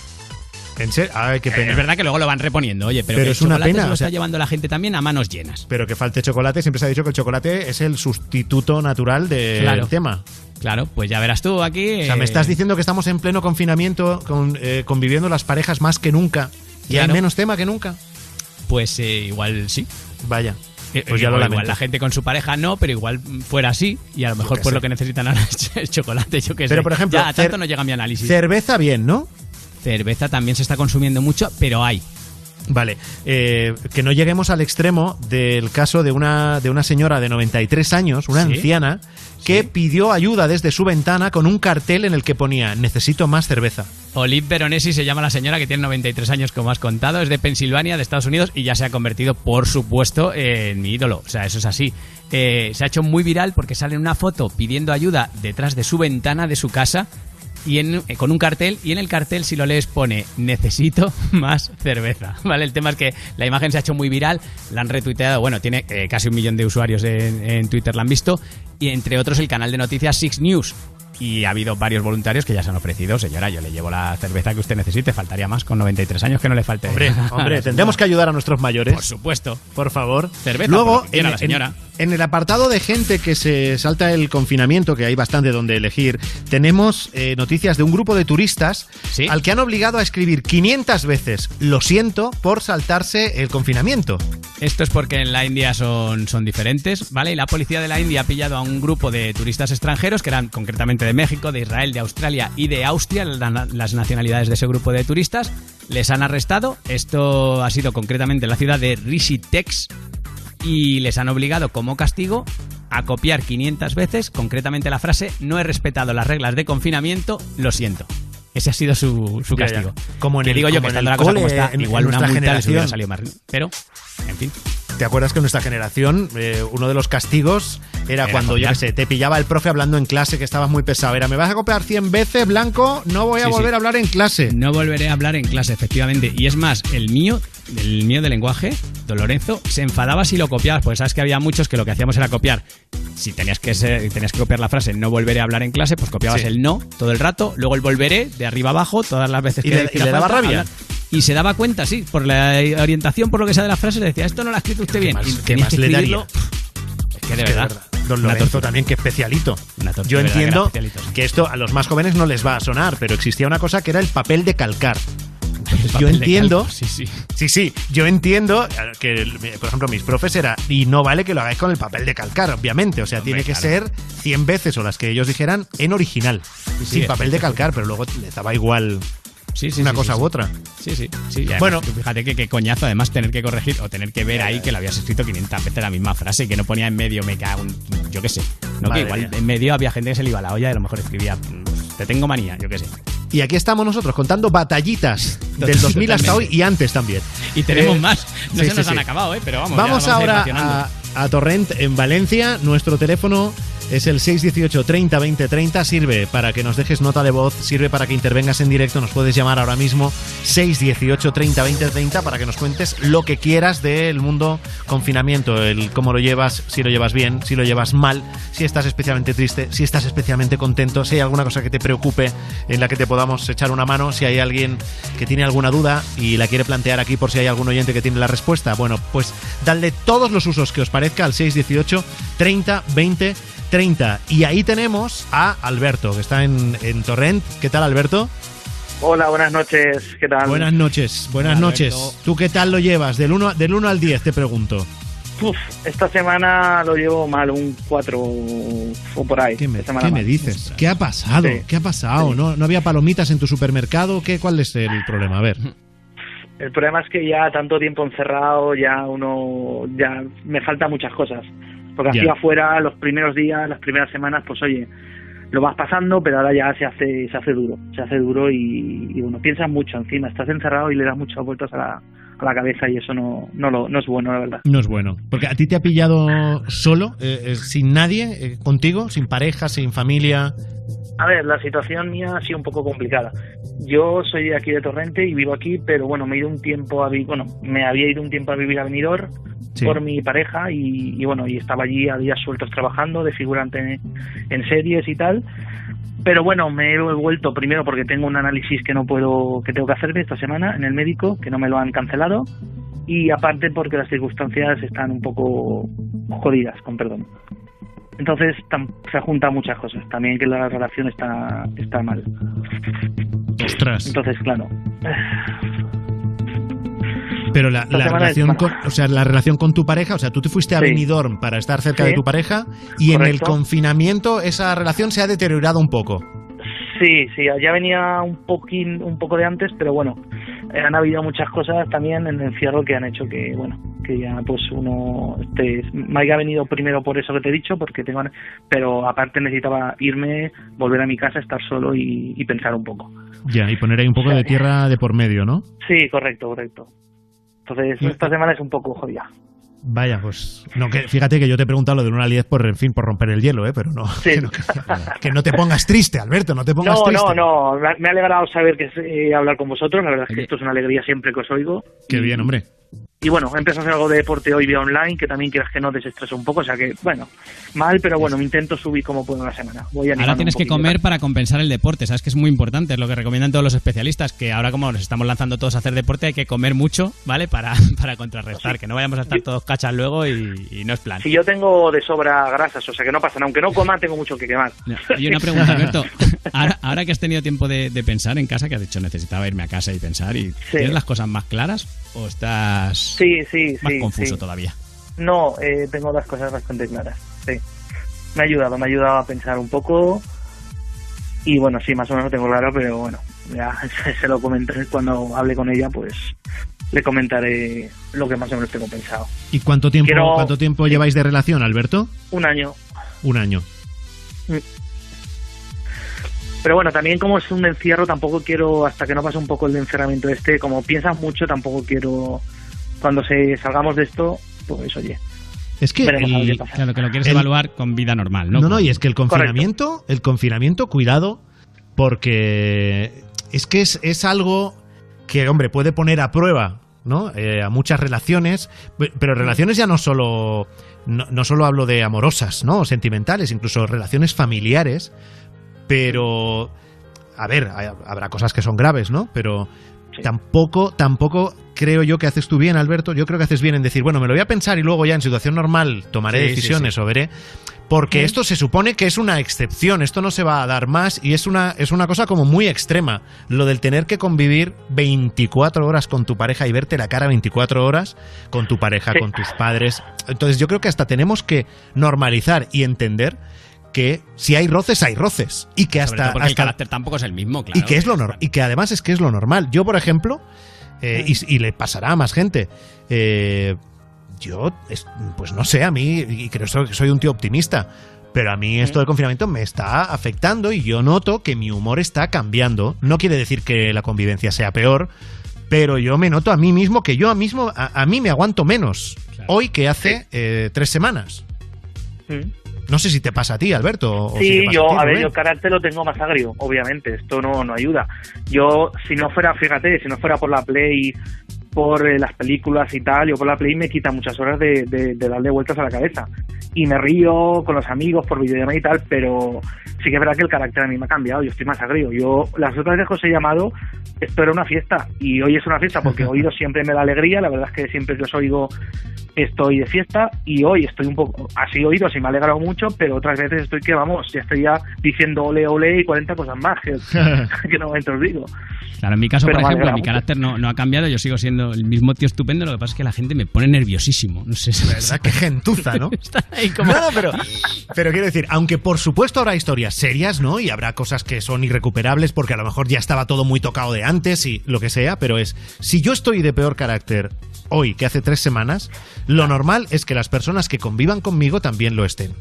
En serio, ay, qué pena. Es verdad que luego lo van reponiendo, oye, pero, Pero que el es una pena, se lo o sea- está llevando la gente también a manos llenas. Pero que falte chocolate, siempre se ha dicho que el chocolate es el sustituto natural del Claro. tema. Claro, pues ya verás tú aquí. O sea, me eh, estás diciendo que estamos en pleno confinamiento, con, eh, conviviendo las parejas más que nunca. Y hay menos tema que nunca. Pues eh, igual sí. Vaya. Eh, Pues ya igual, lo igual la gente con su pareja no, pero igual fuera así y a lo mejor pues sé. lo que necesitan ahora es chocolate, yo qué sé. Pero, por ejemplo, ya, a tanto no llega mi análisis. Cerveza bien, ¿no? Cerveza también se está consumiendo mucho, pero hay. Vale, eh, que no lleguemos al extremo del caso de una, de una señora de 93 años, una ¿Sí? anciana, que pidió ayuda desde su ventana con un cartel en el que ponía necesito más cerveza. Olive Veronesi se llama la señora que tiene 93 años, como has contado, es de Pensilvania, de Estados Unidos, y ya se ha convertido, por supuesto, en mi ídolo. O sea, eso es así. Eh, se ha hecho muy viral porque sale una foto pidiendo ayuda detrás de su ventana de su casa y en- eh, con un cartel, y en el cartel, si lo lees, pone necesito más cerveza. ¿Vale? El tema es que la imagen se ha hecho muy viral, la han retuiteado, bueno, tiene eh, casi un millón de usuarios en, en Twitter, la han visto, y entre otros el canal de noticias Six News. Y ha habido varios voluntarios que ya se han ofrecido, señora, yo le llevo la cerveza que usted necesite, faltaría más con 93 años que no le falte. Hombre, hombre, tendremos que ayudar a nuestros mayores. Por supuesto. Por favor. Cerveza, Luego, por la señora. En, en el apartado de gente que se salta el confinamiento, que hay bastante donde elegir, tenemos eh, noticias de un grupo de turistas al que han obligado a escribir 500 veces lo siento por saltarse el confinamiento. Esto es porque en la India son, son diferentes, ¿vale? Y la policía de la India ha pillado a un grupo de turistas extranjeros, que eran concretamente de México, de Israel, de Australia y de Austria, la- las nacionalidades de ese grupo de turistas. Les han arrestado. Esto ha sido concretamente en la ciudad de Rishitex. Y les han obligado como castigo a copiar 500 veces, concretamente la frase, no he respetado las reglas de confinamiento, lo siento. Ese ha sido su, su Ya, ya. castigo. Como en Que el- digo yo que estando la cosa como está, en- igual en una multa les hubiera salido más. Pero, en fin. ¿Te acuerdas que en nuestra generación eh, uno de los castigos era, Era cuando, yo qué sé, te pillaba el profe hablando en clase que estabas muy pesado? Era, me vas a copiar 100 veces, Blanco, no voy a Sí, sí. volver a hablar en clase. No volveré a hablar en clase, efectivamente. Y es más, el mío, el mío de lenguaje, Don Lorenzo, se enfadaba si lo copiabas, porque sabes que había muchos que lo que hacíamos era copiar. Si tenías que, ser- tenías que copiar la frase no volveré a hablar en clase, pues copiabas Sí. el no todo el rato, luego el volveré de arriba abajo todas las veces ¿Y que le- y le daba rabia? hablar. Y se daba cuenta, sí, por la orientación, por lo que sea de la frase, decía, esto no lo ha escrito usted bien. más- y qué más que le daría? Es que de Es que verdad. Don Una Lorenzo tortura. también, que especialito. Yo entiendo que esto a los más jóvenes no les va a sonar, pero existía una cosa que era el papel de calcar. yo entiendo. sí, sí. Sí, sí, yo entiendo que, el- por ejemplo, mis profes era, y no vale que lo hagáis con el papel de calcar, obviamente. O sea, tiene que claro. ser 100 veces o las que ellos dijeran en original, sí, sin papel de calcar, pero luego le daba igual Sí, sí, una sí, cosa u otra. Sí, sí, sí. Y además, Bueno. tú fíjate que, que coñazo además tener que corregir o tener que ver ahí que lo habías escrito 500 veces la misma frase y que no ponía en medio me cago en... Yo qué sé. No, Madre que igual mía. en medio había gente que se le iba la olla y a lo mejor escribía mm, te tengo manía, yo qué sé. Y aquí estamos nosotros contando batallitas del Total- 2000 hasta hoy y antes también. Y tenemos Eh, más. No sí, se nos sí, han sí. acabado, ¿eh? Pero vamos. ya Vamos a ir ahora racionando. a, a Torrent en Valencia. Nuestro teléfono es el 618 30 20 30. Sirve para que nos dejes nota de voz, sirve para que intervengas en directo. Nos puedes llamar ahora mismo 618 30 20 30 para que nos cuentes lo que quieras del mundo confinamiento, el cómo lo llevas, si lo llevas bien, si lo llevas mal, si estás especialmente triste, si estás especialmente contento, si hay alguna cosa que te preocupe en la que te podamos echar una mano, si hay alguien que tiene alguna duda y la quiere plantear aquí por si hay algún oyente que tiene la respuesta. Bueno, pues dadle todos los usos que os parezca al 618 30 20 30. Y ahí tenemos a Alberto, que está en, en Torrent. ¿Qué tal, Alberto? Hola, buenas noches. ¿Qué tal? Buenas noches, buenas Hola, noches. Alberto. ¿Tú qué tal lo llevas? Del 1 del uno al 10, te pregunto. Uf, esta semana lo llevo mal, un 4 o por ahí. ¿Qué me, qué dices? ¿Qué ha pasado? Sí. ¿Qué ha pasado? ¿No, ¿No había palomitas en tu supermercado? ¿Qué, ¿Cuál es el problema? A ver. El problema es que ya tanto tiempo encerrado, ya uno, ya me faltan muchas cosas. Porque así afuera, los primeros días, las primeras semanas, pues oye, lo vas pasando, pero ahora ya se hace, se hace duro, se hace duro y, y uno piensas mucho encima, estás encerrado y le das muchas vueltas a la, a la cabeza y eso no, no, lo, no es bueno, la verdad. No es bueno. Porque a ti te ha pillado solo, eh, eh, sin nadie, eh, contigo, sin pareja, sin familia. A ver, la situación mía ha sido un poco complicada. Yo soy de aquí de Torrente y vivo aquí, pero bueno, me he ido un tiempo a vivir, bueno, me había ido un tiempo a vivir a Benidorm Sí. por mi pareja y, y bueno, y estaba allí a días sueltos trabajando de figurante en, series y tal. Pero bueno, me he vuelto primero porque tengo un análisis que no puedo, que tengo que hacerme esta semana en el médico, que no me lo han cancelado, y aparte porque las circunstancias están un poco jodidas, con perdón. Entonces se juntan muchas cosas. También que la relación está, está mal. Ostras. Entonces, claro. Pero la, relación con, o sea, la relación con tu pareja, o sea, tú te fuiste a Sí. Benidorm para estar cerca Sí. de tu pareja y en el confinamiento esa relación se ha deteriorado un poco. Sí, sí, ya venía un poquín, un poco de antes, pero bueno, han habido muchas cosas también en el encierro que han hecho que, bueno, que ya pues uno, este, Mike ha venido primero por eso que te he dicho, porque tengo, pero aparte necesitaba irme, volver a mi casa, estar solo y, y pensar un poco. Ya, y poner ahí un poco de tierra de por medio, ¿no? Sí, correcto, correcto. Entonces, esta semana es un poco jodida. Vaya, pues no que fíjate que yo te he preguntado lo de una 10 por en fin por romper el hielo, ¿eh? pero no, que no que no te pongas triste, Alberto, no te pongas No, triste. no, no, ha- me ha alegrado saber que eh, hablar con vosotros, la verdad es que esto es una alegría siempre que os oigo. Qué bien, hombre. Y bueno, he empezado a hacer algo de deporte hoy vía online, que también quieras que no desestresa un poco, o sea que, bueno, mal, pero bueno, me intento subir como puedo la semana. Voy Ahora tienes que comer para compensar el deporte, sabes que es muy importante, es lo que recomiendan todos los especialistas, que ahora como nos estamos lanzando todos a hacer deporte hay que comer mucho, ¿vale? Para, para contrarrestar, que no vayamos a estar todos cachas luego y, y no es plan. Si yo tengo de sobra grasas, o sea que no pasa nada, aunque no coma, tengo mucho que quemar. Y una pregunta, Alberto. Ahora, ahora que has tenido tiempo de, de pensar en casa, que has dicho necesitaba irme a casa y pensar, ¿y ¿tienes las cosas más claras o estás Sí, sí, más sí. confuso sí. todavía? No, eh, tengo las cosas bastante claras, sí. Me ha ayudado, me ha ayudado a pensar un poco y bueno, sí, más o menos lo tengo claro, pero bueno, ya se lo comentaré cuando hable con ella, pues le comentaré lo que más o menos tengo pensado. ¿Y cuánto tiempo, Quiero- cuánto tiempo lleváis de relación, Alberto? Un año. Un año. Pero bueno, también como es un encierro, tampoco quiero, hasta que no pase un poco el encerramiento este, como piensas mucho, tampoco quiero, cuando se salgamos de esto, pues oye. Es que el-. Claro, que lo quieres El- evaluar con vida normal, ¿no? No, no, y es que el confinamiento, el confinamiento, cuidado, porque es que es, es algo que, hombre, puede poner a prueba, ¿no? Eh, a muchas relaciones, pe- pero relaciones ya no solo, no, no solo hablo de amorosas, ¿no? O sentimentales, incluso relaciones familiares, pero, a ver, hay- habrá cosas que son graves, ¿no? Pero tampoco, tampoco creo yo que haces tú bien, Alberto. Yo creo que haces bien en decir, bueno, me lo voy a pensar y luego ya en situación normal tomaré Sí, decisiones sí. o veré. Porque esto se supone que es una excepción, esto no se va a dar más y es una, es una cosa como muy extrema. Lo del tener que convivir 24 horas con tu pareja y verte la cara 24 horas con tu pareja, con tus padres. Entonces yo creo que hasta tenemos que normalizar y entender que si hay roces, hay roces. Y que Sobre hasta, todo porque el carácter tampoco es el mismo, claro. y que es lo y que además es que es lo normal. Yo, por ejemplo, eh, y, y le pasará a más gente. eh, yo, es- pues no sé, a mí, y creo que soy un tío optimista, pero a mí esto del confinamiento me está afectando y yo noto que mi humor está cambiando. No quiere decir que la convivencia sea peor, pero yo me noto a mí mismo que yo a, mismo, a, a mí me aguanto menos hoy que hace eh, tres semanas. No sé si te pasa a ti, Alberto. o si Sí, te pasa yo, ti, a ver, yo el carácter lo tengo más agrio, obviamente, esto no, no ayuda. Yo, si no fuera, fíjate, si no fuera por la Play, por eh, las películas y tal, yo por la Play me quita muchas horas de, de, de darle vueltas a la cabeza. Y me río con los amigos por videollamada y tal, pero sí que es verdad que el carácter a mí me ha cambiado, yo estoy más agrio. Yo, las otras veces que os he llamado, esto era una fiesta, y hoy es una fiesta porque oído siempre me da alegría, la verdad es que siempre que os oigo estoy de fiesta y hoy estoy un poco así oído, así me ha alegrado mucho, pero otras veces estoy que vamos, ya estoy ya diciendo ole ole y 40 cosas más que, que no os digo. Claro, en mi caso, Pero por ejemplo, mi mucho. carácter no, no ha cambiado, yo sigo siendo el mismo tío estupendo, lo que pasa es que la gente me pone nerviosísimo. No sé si ¿Verdad? Qué gentuza, ¿no? No, no, pero, pero quiero decir, aunque por supuesto habrá historias serias, ¿no? Y habrá cosas que son irrecuperables porque a lo mejor ya estaba todo muy tocado de antes y lo que sea, pero es, si yo estoy de peor carácter hoy que hace tres semanas, lo normal es que las personas que convivan conmigo también lo estén.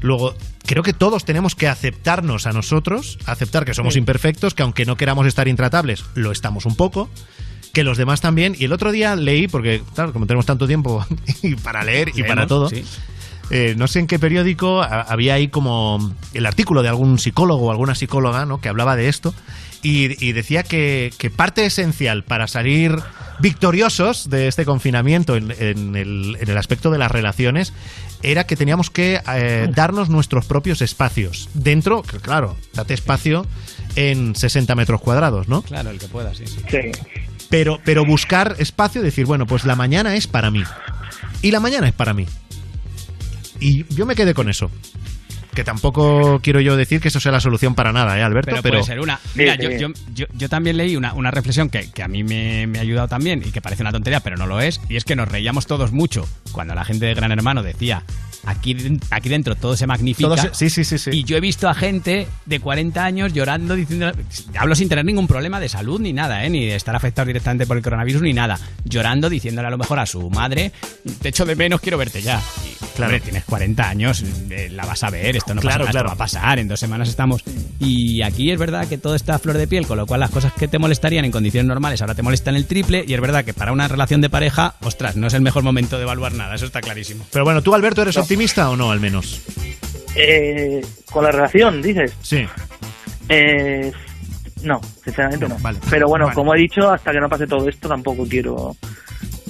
Luego, creo que todos tenemos que aceptarnos a nosotros, aceptar que somos Sí. imperfectos, que aunque no queramos estar intratables, lo estamos un poco, que los demás también. Y el otro día leí, porque claro, como tenemos tanto tiempo y para leer y para todo, sí. eh, no sé en qué periódico a- había ahí como el artículo de algún psicólogo o alguna psicóloga ¿no? que hablaba de esto y, y decía que, que parte esencial para salir victoriosos de este confinamiento en, en el, en el aspecto de las relaciones era que teníamos que eh, darnos nuestros propios espacios. Dentro, que claro, date espacio en 60 metros cuadrados, ¿no? Claro, el que pueda, sí, sí. Pero, pero buscar espacio y decir, bueno, pues la mañana es para mí. Y la mañana es para mí. Y yo me quedé con eso. Que tampoco quiero yo decir que eso sea la solución para nada, ¿eh, Alberto? Pero, puede ser una. Mira, yo, yo, yo, yo también leí una, una reflexión que, que a mí me, me ha ayudado también y que parece una tontería, pero no lo es. Y es que nos reíamos todos mucho cuando la gente de Gran Hermano decía aquí, aquí dentro todo se magnifica. Todo se- sí, sí, sí, sí. Y yo he visto a gente de 40 años llorando, diciendo. Hablo sin tener ningún problema de salud ni nada, ¿eh? ni de estar afectado directamente por el coronavirus ni nada. Llorando, diciéndole a lo mejor a su madre: Te echo de menos, quiero verte ya. Y, Claro. hombre, tienes 40 años, eh, la vas a ver, esto no Claro, pasa nada, claro. esto va a pasar, en dos semanas estamos. Y aquí es verdad que todo está a flor de piel, con lo cual las cosas que te molestarían en condiciones normales ahora te molestan el triple. Y es verdad que para una relación de pareja, ostras, no es el mejor momento de evaluar nada, eso está clarísimo. Pero bueno, ¿tú, Alberto, eres optimista o no, al menos? Eh, con la relación, dices. Sí. Eh, no, sinceramente no. vale. Pero bueno, Vale. como he dicho, hasta que no pase todo esto tampoco quiero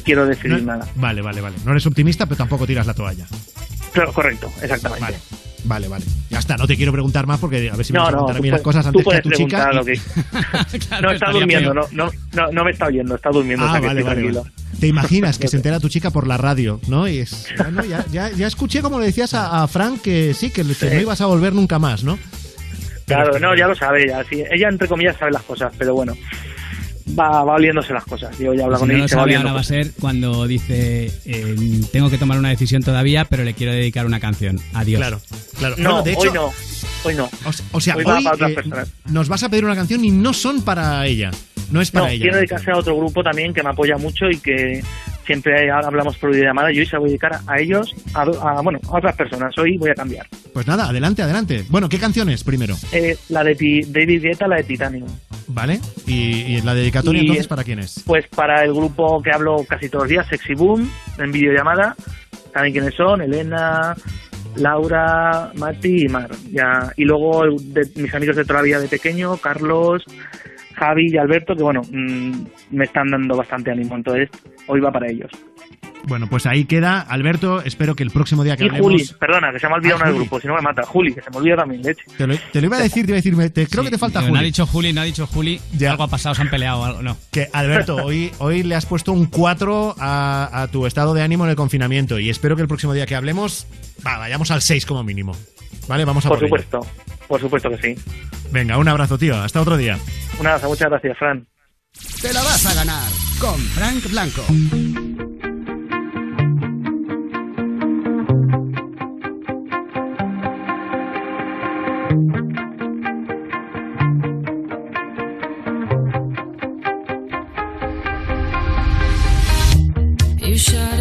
quiero decidir No- nada. Vale, vale, vale. No eres optimista, pero tampoco tiras la toalla. Claro, correcto, exactamente. Vale. Vale, vale. Ya está, no te quiero preguntar más porque a ver si me No, vas a no, contar a mí las cosas antes que a tu chica. preguntar lo que- no, está durmiendo, no, no, no, no me está oyendo, está durmiendo, Ah, vale, estoy vale, tranquilo. vale. Te imaginas que se entera tu chica por la radio, ¿no? Y es, bueno, ya, ya, ya escuché como le decías a, a Frank que sí, que, que Sí. no ibas a volver nunca más, ¿no? Claro, no, ya lo sabe, ya, sí. Ella, entre comillas, sabe las cosas, pero bueno, va, va oliéndose las cosas. Yo ya hablo Si con no ella lo y se va sabe, oliendo ahora va a cosas. ser cuando dice eh, tengo que tomar una decisión todavía, pero le quiero dedicar una canción. Adiós. Claro, claro. No, Bueno, de hecho, hoy no, hoy no. O, o sea, Hoy hoy, va para otras eh, nos vas a pedir una canción y no son para ella. No es para no, ella. quiero dedicarse a otro grupo también que me apoya mucho y que siempre hablamos por videollamada y hoy se voy a dedicar a ellos, a, a, bueno, a otras personas. Hoy voy a cambiar. Pues nada, adelante, adelante. Bueno, ¿qué canciones primero? Eh, la de David Guetta, la de Titanium. ¿Vale? ¿Y, y la dedicatoria Y- entonces para quién es? Pues para el grupo que hablo casi todos los días, Sexy Boom, en videollamada. Saben quiénes son, Elena, Laura, Mati y Mar. Ya, y luego de mis amigos de toda la vida de pequeño, Carlos, Javi y Alberto, que bueno, mm, me están dando bastante ánimo. Entonces, hoy va para ellos. Bueno, pues ahí queda. Alberto, espero que el próximo día que Y hablemos... Juli, perdona, que se me ha olvidado Ah, una del Juli. grupo, si no me mata. Juli, que se me olvida también, leche. Te lo, te lo iba a decir, te iba a decir, te- creo que te falta Pero No ha Juli. dicho Juli, no ha dicho Juli. Algo ha pasado, se han peleado o algo. No. Que Alberto, hoy, hoy le has puesto un 4 a, a tu estado de ánimo en el confinamiento y espero que el próximo día que hablemos va, vayamos al 6 como mínimo. ¿Vale? Vamos a Por por ello. Por supuesto que sí. Venga, un abrazo, tío. Hasta otro día. Un abrazo, muchas gracias, Fran. Te la vas a ganar con Frank Blanco. You shut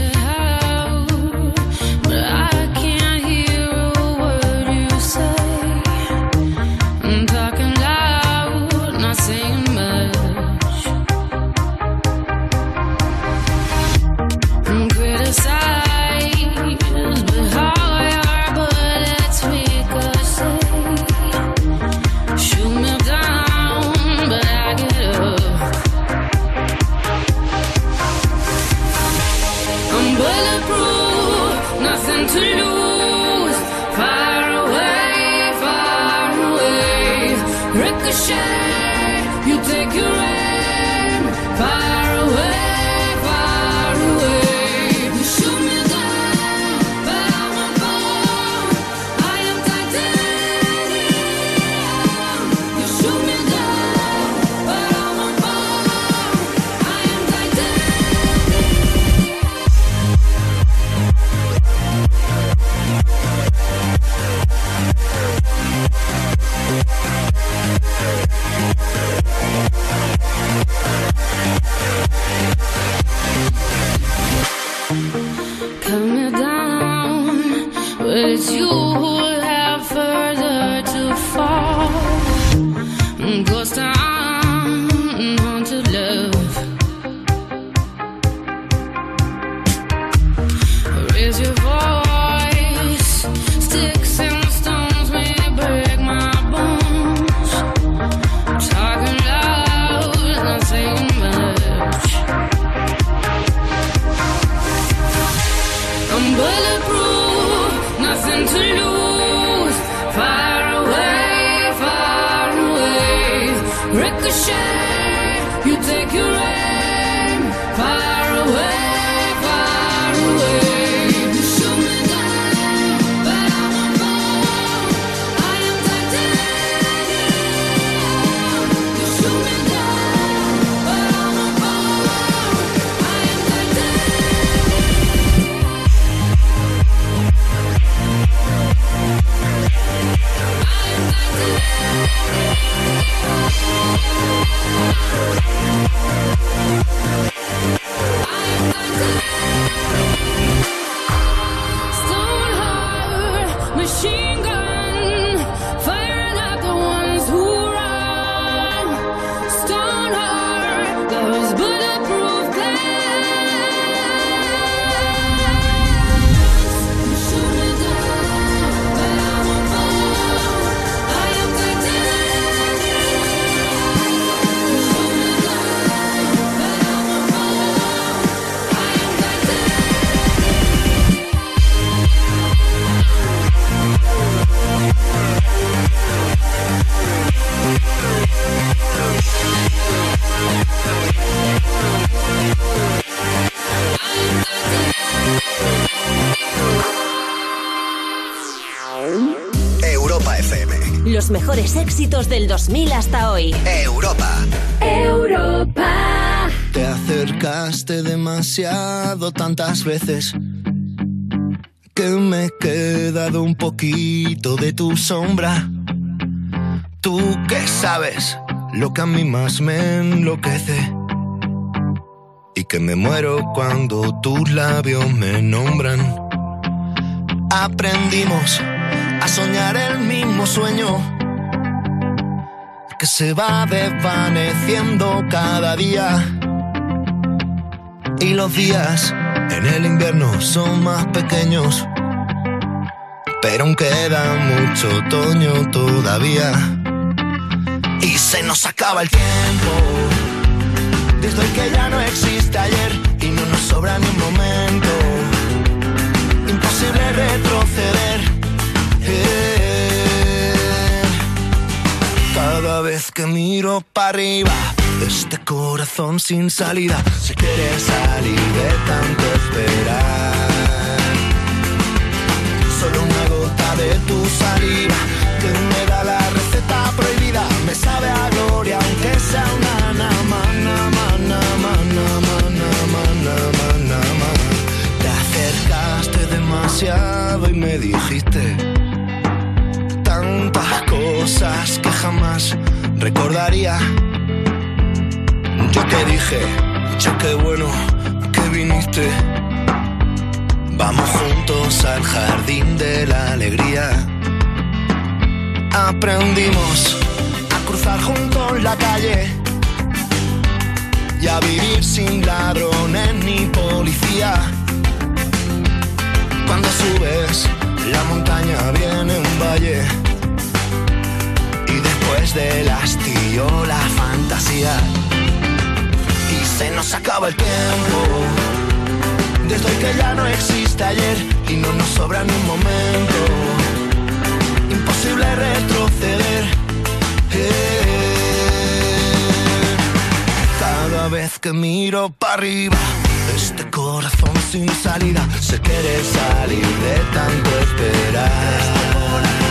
Los mejores éxitos del 2000 hasta hoy. Europa. Europa. Te acercaste demasiado tantas veces que me he quedado un poquito de tu sombra. Tú que sabes lo que a mí más me enloquece y que me muero cuando tus labios me nombran. Aprendimos a soñar el mismo sueño que se va desvaneciendo cada día. Y los días en el invierno son más pequeños, pero aún queda mucho otoño todavía. Y se nos acaba el tiempo, desde que ya no existe ayer y no nos sobra ni un momento. Que miro para arriba, este corazón sin salida se quiere salir de tanto esperar. Solo una gota de tu saliva que me da la receta prohibida. Me sabe a gloria, aunque sea una nama, nama. Te acercaste demasiado y me dijiste tantas cosas que jamás recordaría. Yo te dije, ya qué bueno que viniste. Vamos juntos al jardín de la alegría. Aprendimos a cruzar juntos la calle y a vivir sin ladrones ni policía. Del hastío la fantasía. Y se nos acaba el tiempo. Desde que ya no existe ayer y no nos sobra ni un momento. Imposible retroceder. Cada vez que miro para arriba este corazón sin salida se quiere salir de tanto esperar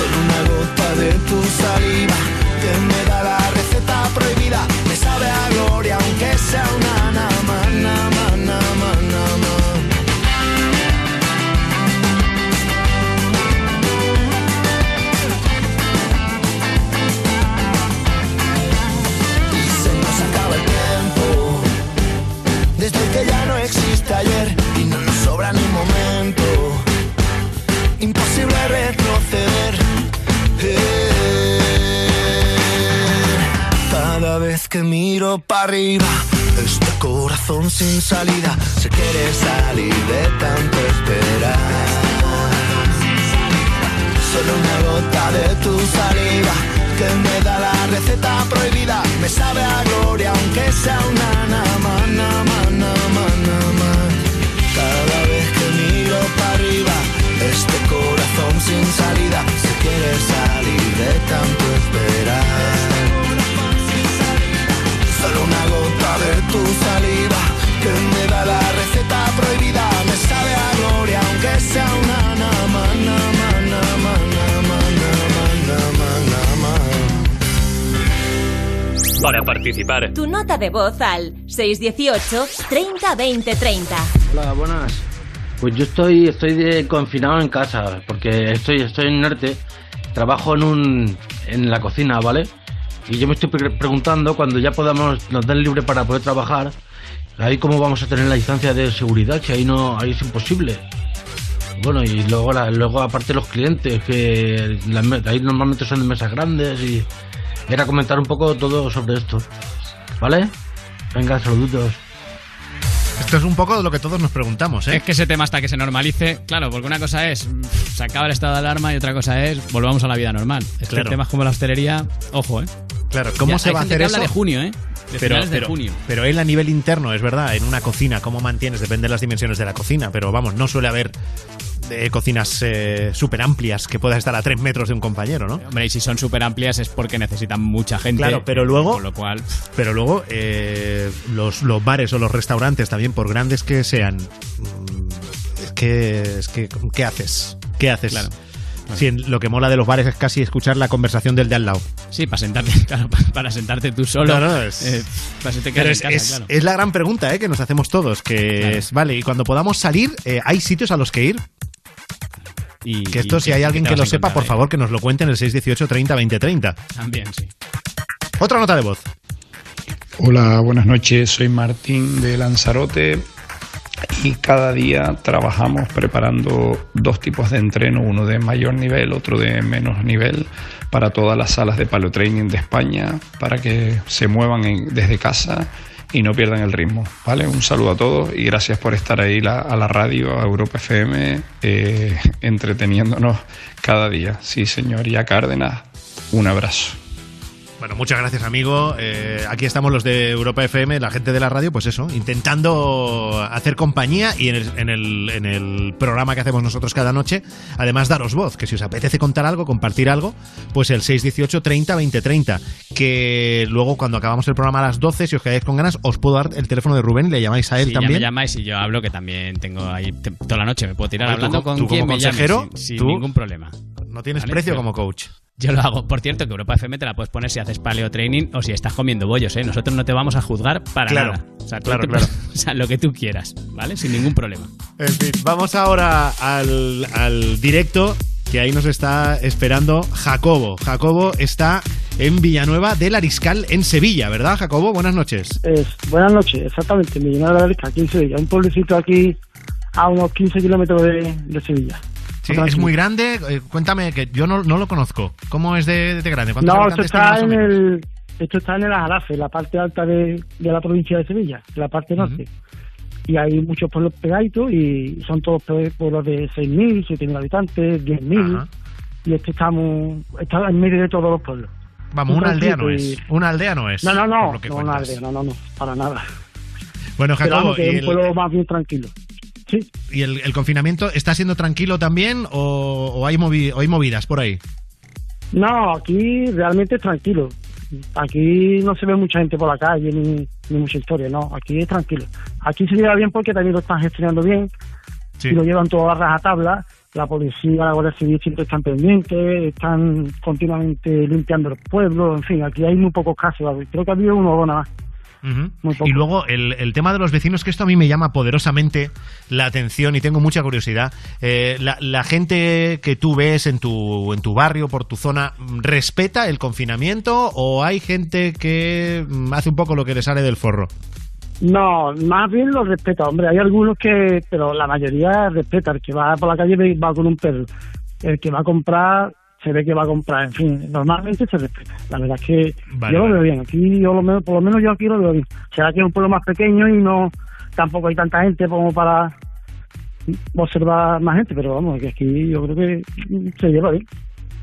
Solo una gota de tu saliva que me da la receta prohibida. Me sabe a gloria aunque sea una nama, nama, nama, nama. Y se nos acaba el tiempo desde que ya no existe ayer y no nos sobra ni momento. Imposible retroceder. Que miro para arriba, este corazón sin salida se quiere salir de tanto esperar. Solo una gota de tu saliva que me da la receta prohibida. Me sabe a gloria aunque sea una nama, nama, nama, nama. Cada vez que miro para arriba, este corazón sin salida se quiere salir de tanto esperar. Tu saliva que me da la receta prohibida. Me sabe a gloria aunque sea una nama, nama, nama, nama, nama, nama, nama. Para participar, Tu nota de voz al 618 30 20 30. Hola, buenas. Pues yo estoy, estoy de- confinado en casa, porque estoy, estoy en Norte, trabajo en un, en la cocina, ¿vale? Y yo me estoy pre- preguntando, cuando ya podamos, nos den libre para poder trabajar, ahí cómo vamos a tener la distancia de seguridad, si ahí no, ahí es imposible. Bueno, y luego, luego aparte los clientes, que ahí normalmente son de mesas grandes y era comentar un poco todo sobre esto, ¿vale? Venga, saludos. Esto es un poco de lo que todos nos preguntamos, ¿eh? Es que ese tema hasta que se normalice, claro, porque una cosa es mm, se acaba el estado de alarma y otra cosa es volvamos a la vida normal. Es que Claro. temas como la hostelería, ojo, ¿eh? Claro, ¿cómo Ya, se va a hacer que eso? habla de junio, ¿eh? De pero, de pero- junio. pero él a nivel interno, es verdad, en una cocina, ¿cómo mantienes? Depende de las dimensiones de la cocina, pero vamos, no suele haber eh, cocinas eh, súper amplias que puedas estar a tres metros de un compañero, ¿no? Hombre, y si son súper amplias es porque necesitan mucha gente. Claro, pero luego, Con lo cual, pero luego eh, los, los bares o los restaurantes también, por grandes que sean, mm, es que, es que ¿qué haces? ¿Qué haces? Claro. Lo que mola de los bares es casi escuchar la conversación del de al lado. sí, para sentarte, claro, pa- para sentarte tú solo. No, no, es- eh, para que Pero es, casa, es- claro. es la gran pregunta ¿eh? que nos hacemos todos, que Claro. es, vale, y cuando podamos salir, eh, ¿hay sitios a los que ir? Y, Que esto, y si hay alguien que lo sepa, por favor, que nos lo cuente en el 618 30 20 30. También, sí. Otra nota de voz. Hola, buenas noches. Soy Martín de Lanzarote y cada día trabajamos preparando dos tipos de entreno, uno de mayor nivel, otro de menos nivel, para todas las salas de paleo training de España, para que se muevan en- desde casa y no pierdan el ritmo. ¿vale? Un saludo a todos y gracias por estar ahí la- a la radio, a Europa FM, eh, entreteniéndonos cada día. Sí, señor. Y a Cárdenas, un abrazo. Bueno, muchas gracias, amigo. Eh, aquí estamos los de Europa FM, la gente de la radio, pues eso, intentando hacer compañía y en el, en el, en el programa que hacemos nosotros cada noche, además daros voz, que si os apetece contar algo, compartir algo, pues el 618 30 20 30, que luego cuando acabamos el programa a las 12, si os quedáis con ganas, os puedo dar el teléfono de Rubén, le llamáis a él Si ya me también. llamáis y yo hablo, que también tengo ahí toda la noche, me puedo tirar hablando co- con tú quien como me consejero, sin, sin tú ningún problema. No tienes ¿Vale? precio como coach. Yo lo hago. Por cierto, que Europa FM te la puedes poner si haces paleo training o si estás comiendo bollos, ¿eh? Nosotros no te vamos a juzgar para Claro, nada. O sea, claro, te- claro. o sea, lo que tú quieras, ¿vale? Sin ningún problema. En fin, vamos ahora al, al directo que ahí nos está esperando Jacobo. Jacobo está en Villanueva del Ariscal, en Sevilla, ¿verdad, Jacobo? Buenas noches. Es, buenas noches, exactamente, me llenaron la Arisca, aquí en Sevilla, un pueblecito aquí a unos 15 kilómetros de, de Sevilla. Sí, es muy grande. eh, cuéntame, que yo no, no lo conozco. ¿Cómo es de, de grande? ¿Cuántos No, esto está en el esto está en el Ajarafe, la parte alta de, de la provincia de Sevilla, la parte norte. Y hay muchos pueblos pegaditos y son todos pue- pueblos de 6.000, 7.000 habitantes, 10.000. Y este estamos, está en medio de todos los pueblos. Vamos, Muy una aldea no es. Una aldea no es. No, no, no, no, una aldea, no, no, no, para nada. Bueno, Pero Jacobo, vamos, que ¿y es un el, pueblo más bien tranquilo. Y el- el confinamiento está siendo tranquilo también o, o hay, movi- o hay movidas por ahí? No, aquí realmente es tranquilo. Aquí no se ve mucha gente por la calle ni, ni mucha historia, no. Aquí es tranquilo. Aquí se lleva bien porque también lo están gestionando bien y lo llevan todo a rajatabla. La policía, la Guardia Civil siempre están pendientes, están continuamente limpiando el pueblo. En fin, aquí hay muy pocos casos. Creo que ha habido uno o dos nada más. Y luego el, el tema de los vecinos, que esto a mí me llama poderosamente la atención y tengo mucha curiosidad. Eh, la, la gente que tú ves en tu, en tu barrio, por tu zona, ¿respeta el confinamiento o hay gente que mm, hace un poco lo que le sale del forro? No, más bien lo respeta, hombre. Hay algunos que, pero la mayoría respeta. El que va por la calle va con un perro. El que va a comprar, se ve que va a comprar. En fin, normalmente se respeta. La verdad es que Vale, yo lo vale. veo bien. Aquí, yo lo, por lo menos yo aquí lo veo bien. Será que es un pueblo más pequeño y no tampoco hay tanta gente como para observar más gente, pero vamos, que aquí yo creo que se lleva bien.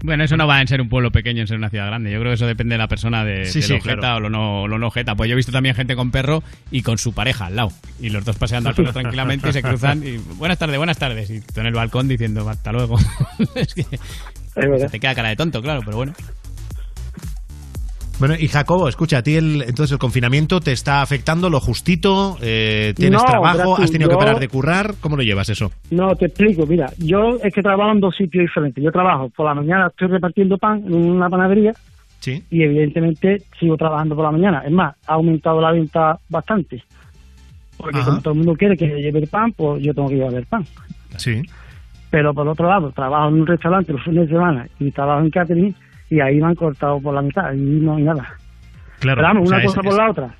Bueno, eso no va en ser un pueblo pequeño, en ser una ciudad grande. Yo creo que eso depende de la persona de, Sí, de sí, lo claro. o lo no, lo no ojeta. Pues yo he visto también gente con perro y con su pareja al lado. Y los dos paseando al perro tranquilamente y se cruzan. Y buenas tardes, buenas tardes. Y tú en el balcón diciendo hasta luego. es que se te queda cara de tonto, claro, pero bueno. Bueno, y Jacobo, escucha, a ti el, entonces el confinamiento te está afectando lo justito, eh, tienes No, trabajo, has tenido que yo- parar de currar, ¿cómo lo llevas eso? No, te explico. Mira, yo es que trabajo en dos sitios diferentes. Yo trabajo por la mañana, estoy repartiendo pan en una panadería Sí. y evidentemente sigo trabajando por la mañana. Es más, ha aumentado la venta bastante. Porque Ajá. como todo el mundo quiere que lleve el pan, pues yo tengo que llevar el pan. Sí. Pero por otro lado, trabajo en un restaurante los fines de semana y trabajo en catering y ahí me han cortado por la mitad y no hay nada. Claro. Pero vamos, o sea, una es- cosa por es- la otra.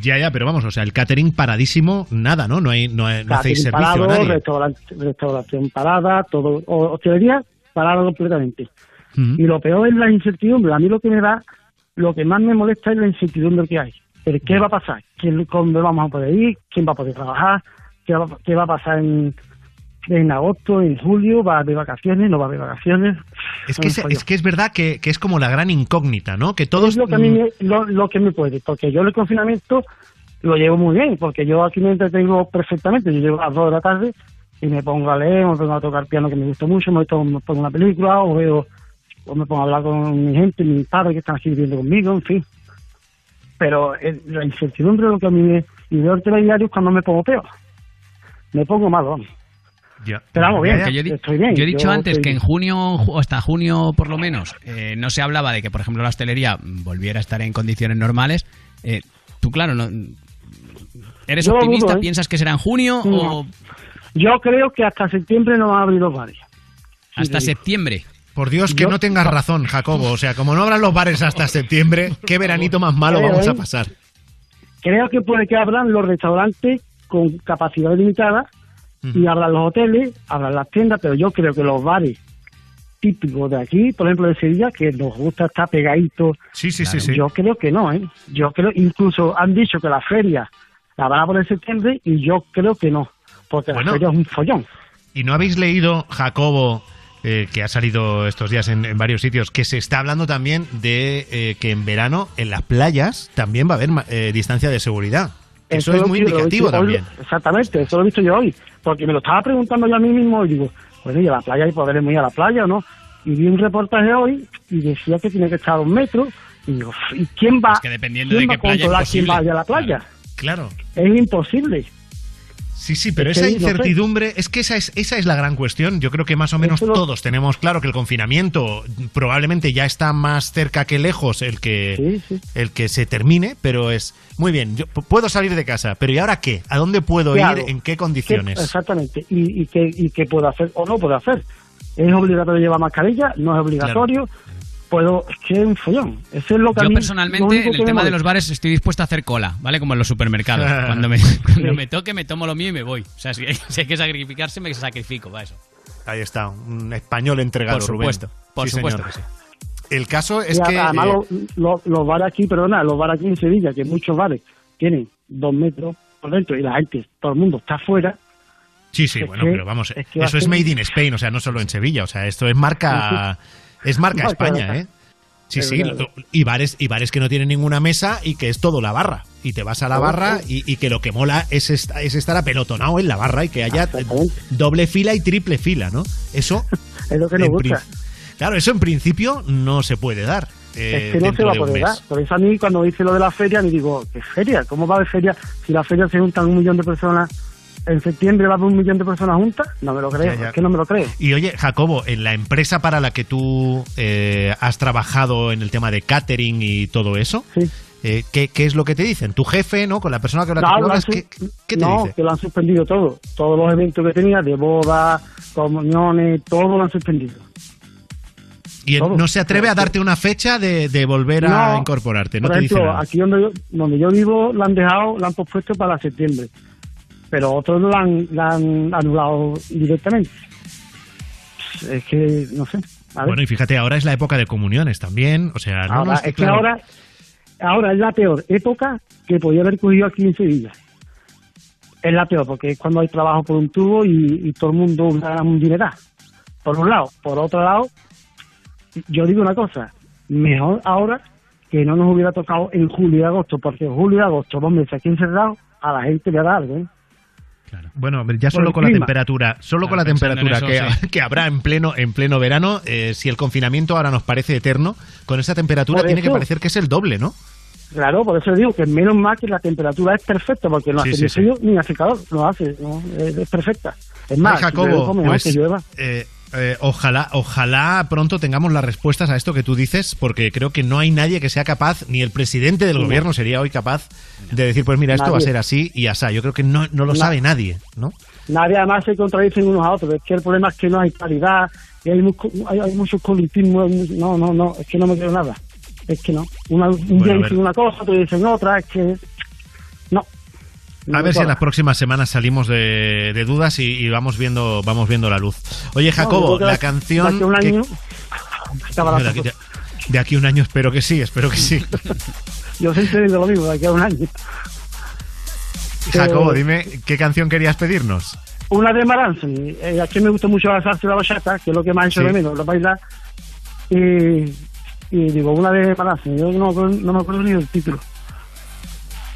Ya, ya, pero vamos, o sea, el catering paradísimo, nada, ¿no? No, hay, no, hay- no hacéis servicio a parado, nadie. restaurante- restauración parada, todo, o- hostelería parada completamente. Ujú. Y lo peor es la incertidumbre. A mí lo que me da, lo que más me molesta es la incertidumbre que hay. Pero ¿qué va a pasar? ¿Quién, ¿Cómo vamos a poder ir? ¿Quién va a poder trabajar? ¿Qué va, qué va a pasar en, en agosto, en julio? ¿Va haber vacaciones? ¿No va haber vacaciones? Es que es, es que es verdad que, que es como la gran incógnita, ¿no? Que todos... Es lo que a mí me, lo, lo que me puede, porque yo el confinamiento lo llevo muy bien, porque yo aquí me entretengo perfectamente. Yo llego a las 2 de la tarde y me pongo a leer, me pongo a tocar piano que me gusta mucho, me pongo, una película o veo o me pongo a hablar con mi gente, mi padre que están aquí viviendo conmigo, en fin. Pero eh, la incertidumbre es lo que a mí me... Y veo el telediario es cuando me pongo peor. Me pongo mal, vamos. Pero vamos bien, yo, estoy bien. yo he dicho yo antes estoy que en junio, ju- hasta junio por lo menos, eh, no se hablaba de que, por ejemplo, la hostelería volviera a estar en condiciones normales. Eh, tú, claro, no, ¿eres Yo optimista? dudo, ¿eh? ¿Piensas que será en junio No. o Yo creo que hasta septiembre no van a abrir los bares. hasta septiembre? Por Dios, que Yo- no tengas razón, Jacobo. O sea, como no abran los bares hasta septiembre, qué veranito más malo Creo, vamos a ¿eh? pasar. Creo que puede que abran los restaurantes con capacidad limitada y abran los hoteles, abran las tiendas, pero yo creo que los bares típicos de aquí, por ejemplo de Sevilla, que nos gusta estar pegaditos, Sí, sí, sí, sí. yo creo que no, ¿eh? Yo creo, incluso han dicho que la feria la van a poner en septiembre y yo creo que no, porque Bueno. la feria es un follón. ¿Y no habéis leído, Jacobo, eh, que ha salido estos días en, en varios sitios, que se está hablando también de eh, que en verano en las playas también va a haber eh, distancia de seguridad? Eso, es muy indicativo hoy- también. exactamente, eso lo he visto yo hoy, porque me lo estaba preguntando yo a mí mismo y digo, bueno, ¿y a la playa y podremos ir a la playa o no? Y vi un reportaje hoy y decía que tiene que estar a dos metros y digo, ¿y quién va, Es que dependiendo quién de va qué a playa controlar quién vaya a la playa? Claro. Es imposible. Sí, sí, pero Es esa que no sé. incertidumbre, es que esa es, esa es la gran cuestión. Yo creo que más o menos lo- todos tenemos claro que el confinamiento probablemente ya está más cerca que lejos el que, el que se termine, pero es muy bien. Yo puedo salir de casa, pero ¿y ahora qué? ¿A dónde puedo ir? ¿En qué ¿Qué- condiciones? exactamente. ¿Y, y, qué, ¿Y qué puedo hacer o no puedo hacer? ¿Es obligatorio llevar mascarilla? ¿No es obligatorio? Puedo, es que es un follón. Eso es lo que a Yo mí- personalmente, en el tema de los bares, estoy dispuesto a hacer cola, ¿vale? Como en los supermercados. cuando me, cuando me toque, me tomo lo mío y me voy. O sea, si hay, si hay que sacrificarse, me sacrifico, va eso. Ahí está, un español entregado, Por Rubén. supuesto, por Sí, supuesto señor. que sí. El caso es Y que... además eh, lo- lo- los bares aquí, perdona, los bares aquí en Sevilla, que muchos bares tienen dos metros por dentro y la gente, todo el mundo está afuera. Sí, sí, Es bueno, que- pero vamos, es que va eso es made in Spain, o sea, no solo en Sevilla, o sea, esto es marca, es marca España. ¿eh? Sí, sí, y bares, y bares que no tienen ninguna mesa y que es todo la barra. Y te vas a la barra y, y que lo que mola es, esta- es estar apelotonado en la barra y que haya doble fila y triple fila, ¿no? Eso... Es lo que nos gusta. Claro, eso en principio no se puede dar. eh, es que no se va a poder dar. Por eso a mí cuando dice lo de la feria, me digo, ¿qué feria? ¿Cómo va a haber feria? Si la feria se juntan un millón de personas, en septiembre va a haber un millón de personas juntas, no me lo creo, Ya, ya. es que no me lo creo. Y oye, Jacobo, en la empresa para la que tú eh, has trabajado en el tema de catering y todo eso, eh, ¿qué, qué es lo que te dicen? ¿Tu jefe, no? Con la persona que No, han hablas, su- ¿qué, qué te no, dice? que lo han suspendido todo. Todos los eventos que tenía, de boda, comuniones, todo lo han suspendido. Y todo. no se atreve a darte una fecha de, de volver a No, incorporarte, no Por te dice ejemplo, nada. aquí donde yo, donde yo vivo, la han dejado, la han pospuesto para septiembre. Pero otros la han, la han anulado directamente. Es que, no sé. a. Bueno, y fíjate, ahora es la época de comuniones también, o sea, no, ahora, es que es que claro, ahora, ahora es la peor época que podía haber cogido aquí en Sevilla. Es la peor, porque es cuando hay trabajo por un tubo y, y todo el mundo gana un dineral. Por un lado. Por otro lado, yo digo una cosa, mejor ahora que no nos hubiera tocado en julio y agosto, porque julio y agosto, dos meses aquí encerrados, a la gente le da algo, ¿eh? Bueno, ya solo con la temperatura, solo con la temperatura eso, que, sí. que habrá en pleno en pleno verano, eh, si el confinamiento ahora nos parece eterno, con esa temperatura Por tiene que parecer que es el doble, ¿no? Claro, por eso digo que menos mal que la temperatura es perfecta, porque no Sí, hace sí, ni sí. frío ni hace calor, no hace, no, es, es perfecta. Es más, Ay, si llueve, Jacobo, pues, que llueva. eh, eh, ojalá, ojalá pronto tengamos las respuestas a esto que tú dices, porque creo que no hay nadie que sea capaz, ni el presidente del No. gobierno sería hoy capaz de decir, pues mira, esto va a ser así y asá. Yo creo que no, no lo No. sabe nadie, ¿no? Nadie además se contradicen unos a otros. Es que el problema es que no hay claridad y hay, hay, hay muchos mu- No, no, no, es que no me creo nada. Es que no. Una- un Bueno, día dicen una cosa, otro dicen otra. Es que. A ver si en las próximas semanas salimos de, de dudas y, y vamos viendo vamos viendo la luz. Oye, Jacobo, que la de canción... aquí a un que- año. la de, aquí, de aquí a un año espero que sí, espero que sí. Yo siempre digo lo mismo, de aquí a un año. Jacobo, Eh, dime, ¿qué canción querías pedirnos? Una de Maranzoni. Eh, aquí me gusta mucho la salsa y la bachata, que es lo que más hecho Sí. de menos, lo bailar. Y, y digo, una de Maranzoni. Yo no, no me acuerdo ni del título.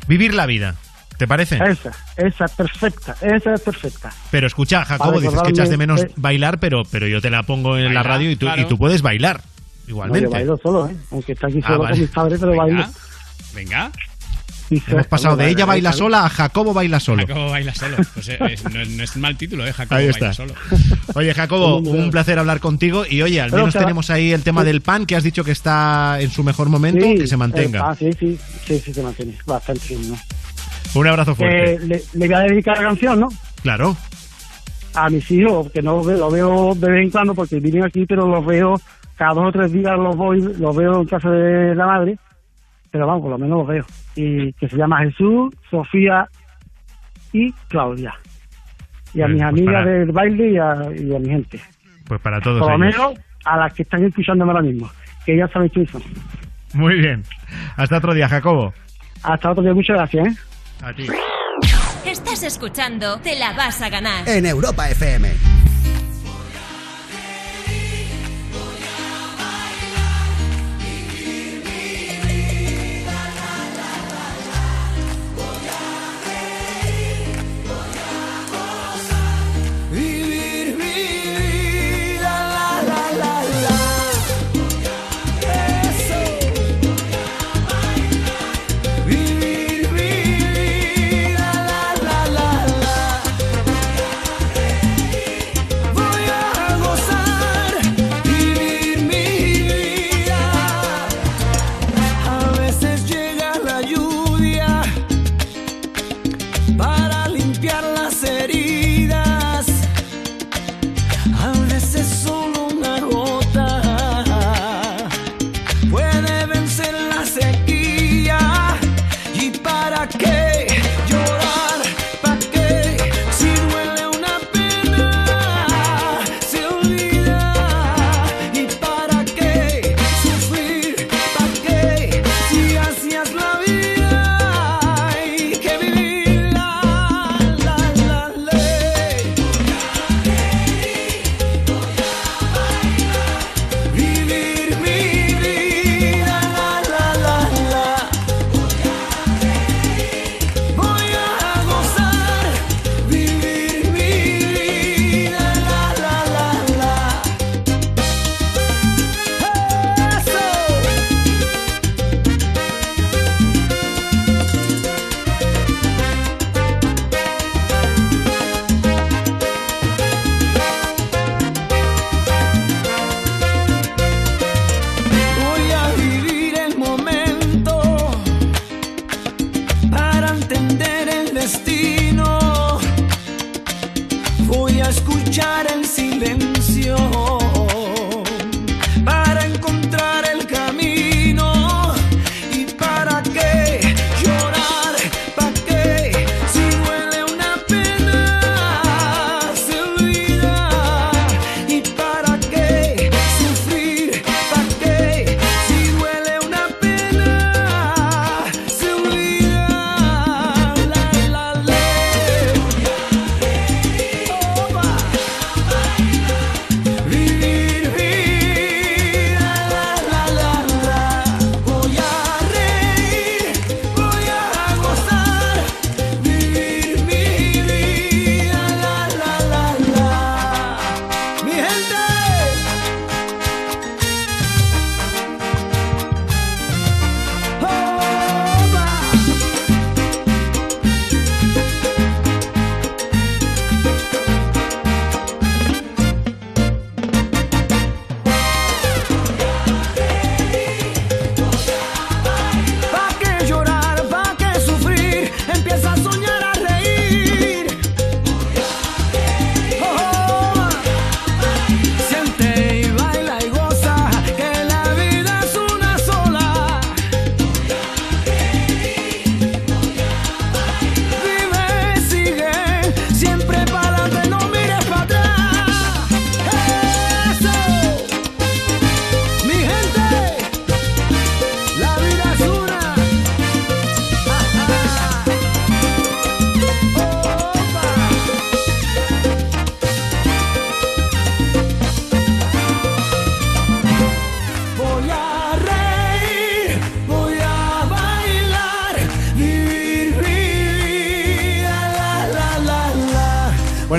Vivir la vida. ¿Te parece? Esa, esa es perfecta, esa es perfecta. Pero escucha, Jacobo, dices que echas de menos eh. bailar, pero, pero yo te la pongo en la radio y tú, claro. y tú puedes bailar. No, Igualmente. yo bailo solo, ¿eh? Aunque está aquí Ah, solo vale. con mis padres, pero bailo. Venga. Hemos pasado de ella baila sola a Jacobo baila solo. Jacobo baila solo. Pues eh, es- no, no es mal título, ¿eh? Jacobo Ahí baila está. solo. Oye, Jacobo, un placer hablar contigo. Y oye, al menos tenemos ahí el tema del pan, que has dicho que está en su mejor momento, Sí, que se mantenga. ah, sí, sí, sí, sí, se mantiene. Bastante bien, ¿no? Un abrazo fuerte. Eh, le, le voy a dedicar la canción, ¿no? Claro. A mis hijos, que no lo veo, de vez en cuando porque vienen aquí, pero los veo cada dos o tres días, los voy, los veo en casa de la madre, pero vamos, por lo menos los veo. Y que se llama Jesús, Sofía y Claudia. Y a Pues- mis pues amigas para- del baile y a, y a mi gente. Pues para todos Por lo menos a las que están escuchándome ahora mismo, que ya saben quién son. Muy bien. Hasta otro día, Jacobo. Hasta otro día, muchas gracias, ¿eh? A ti. Estás escuchando Te la vas a ganar. En Europa FM.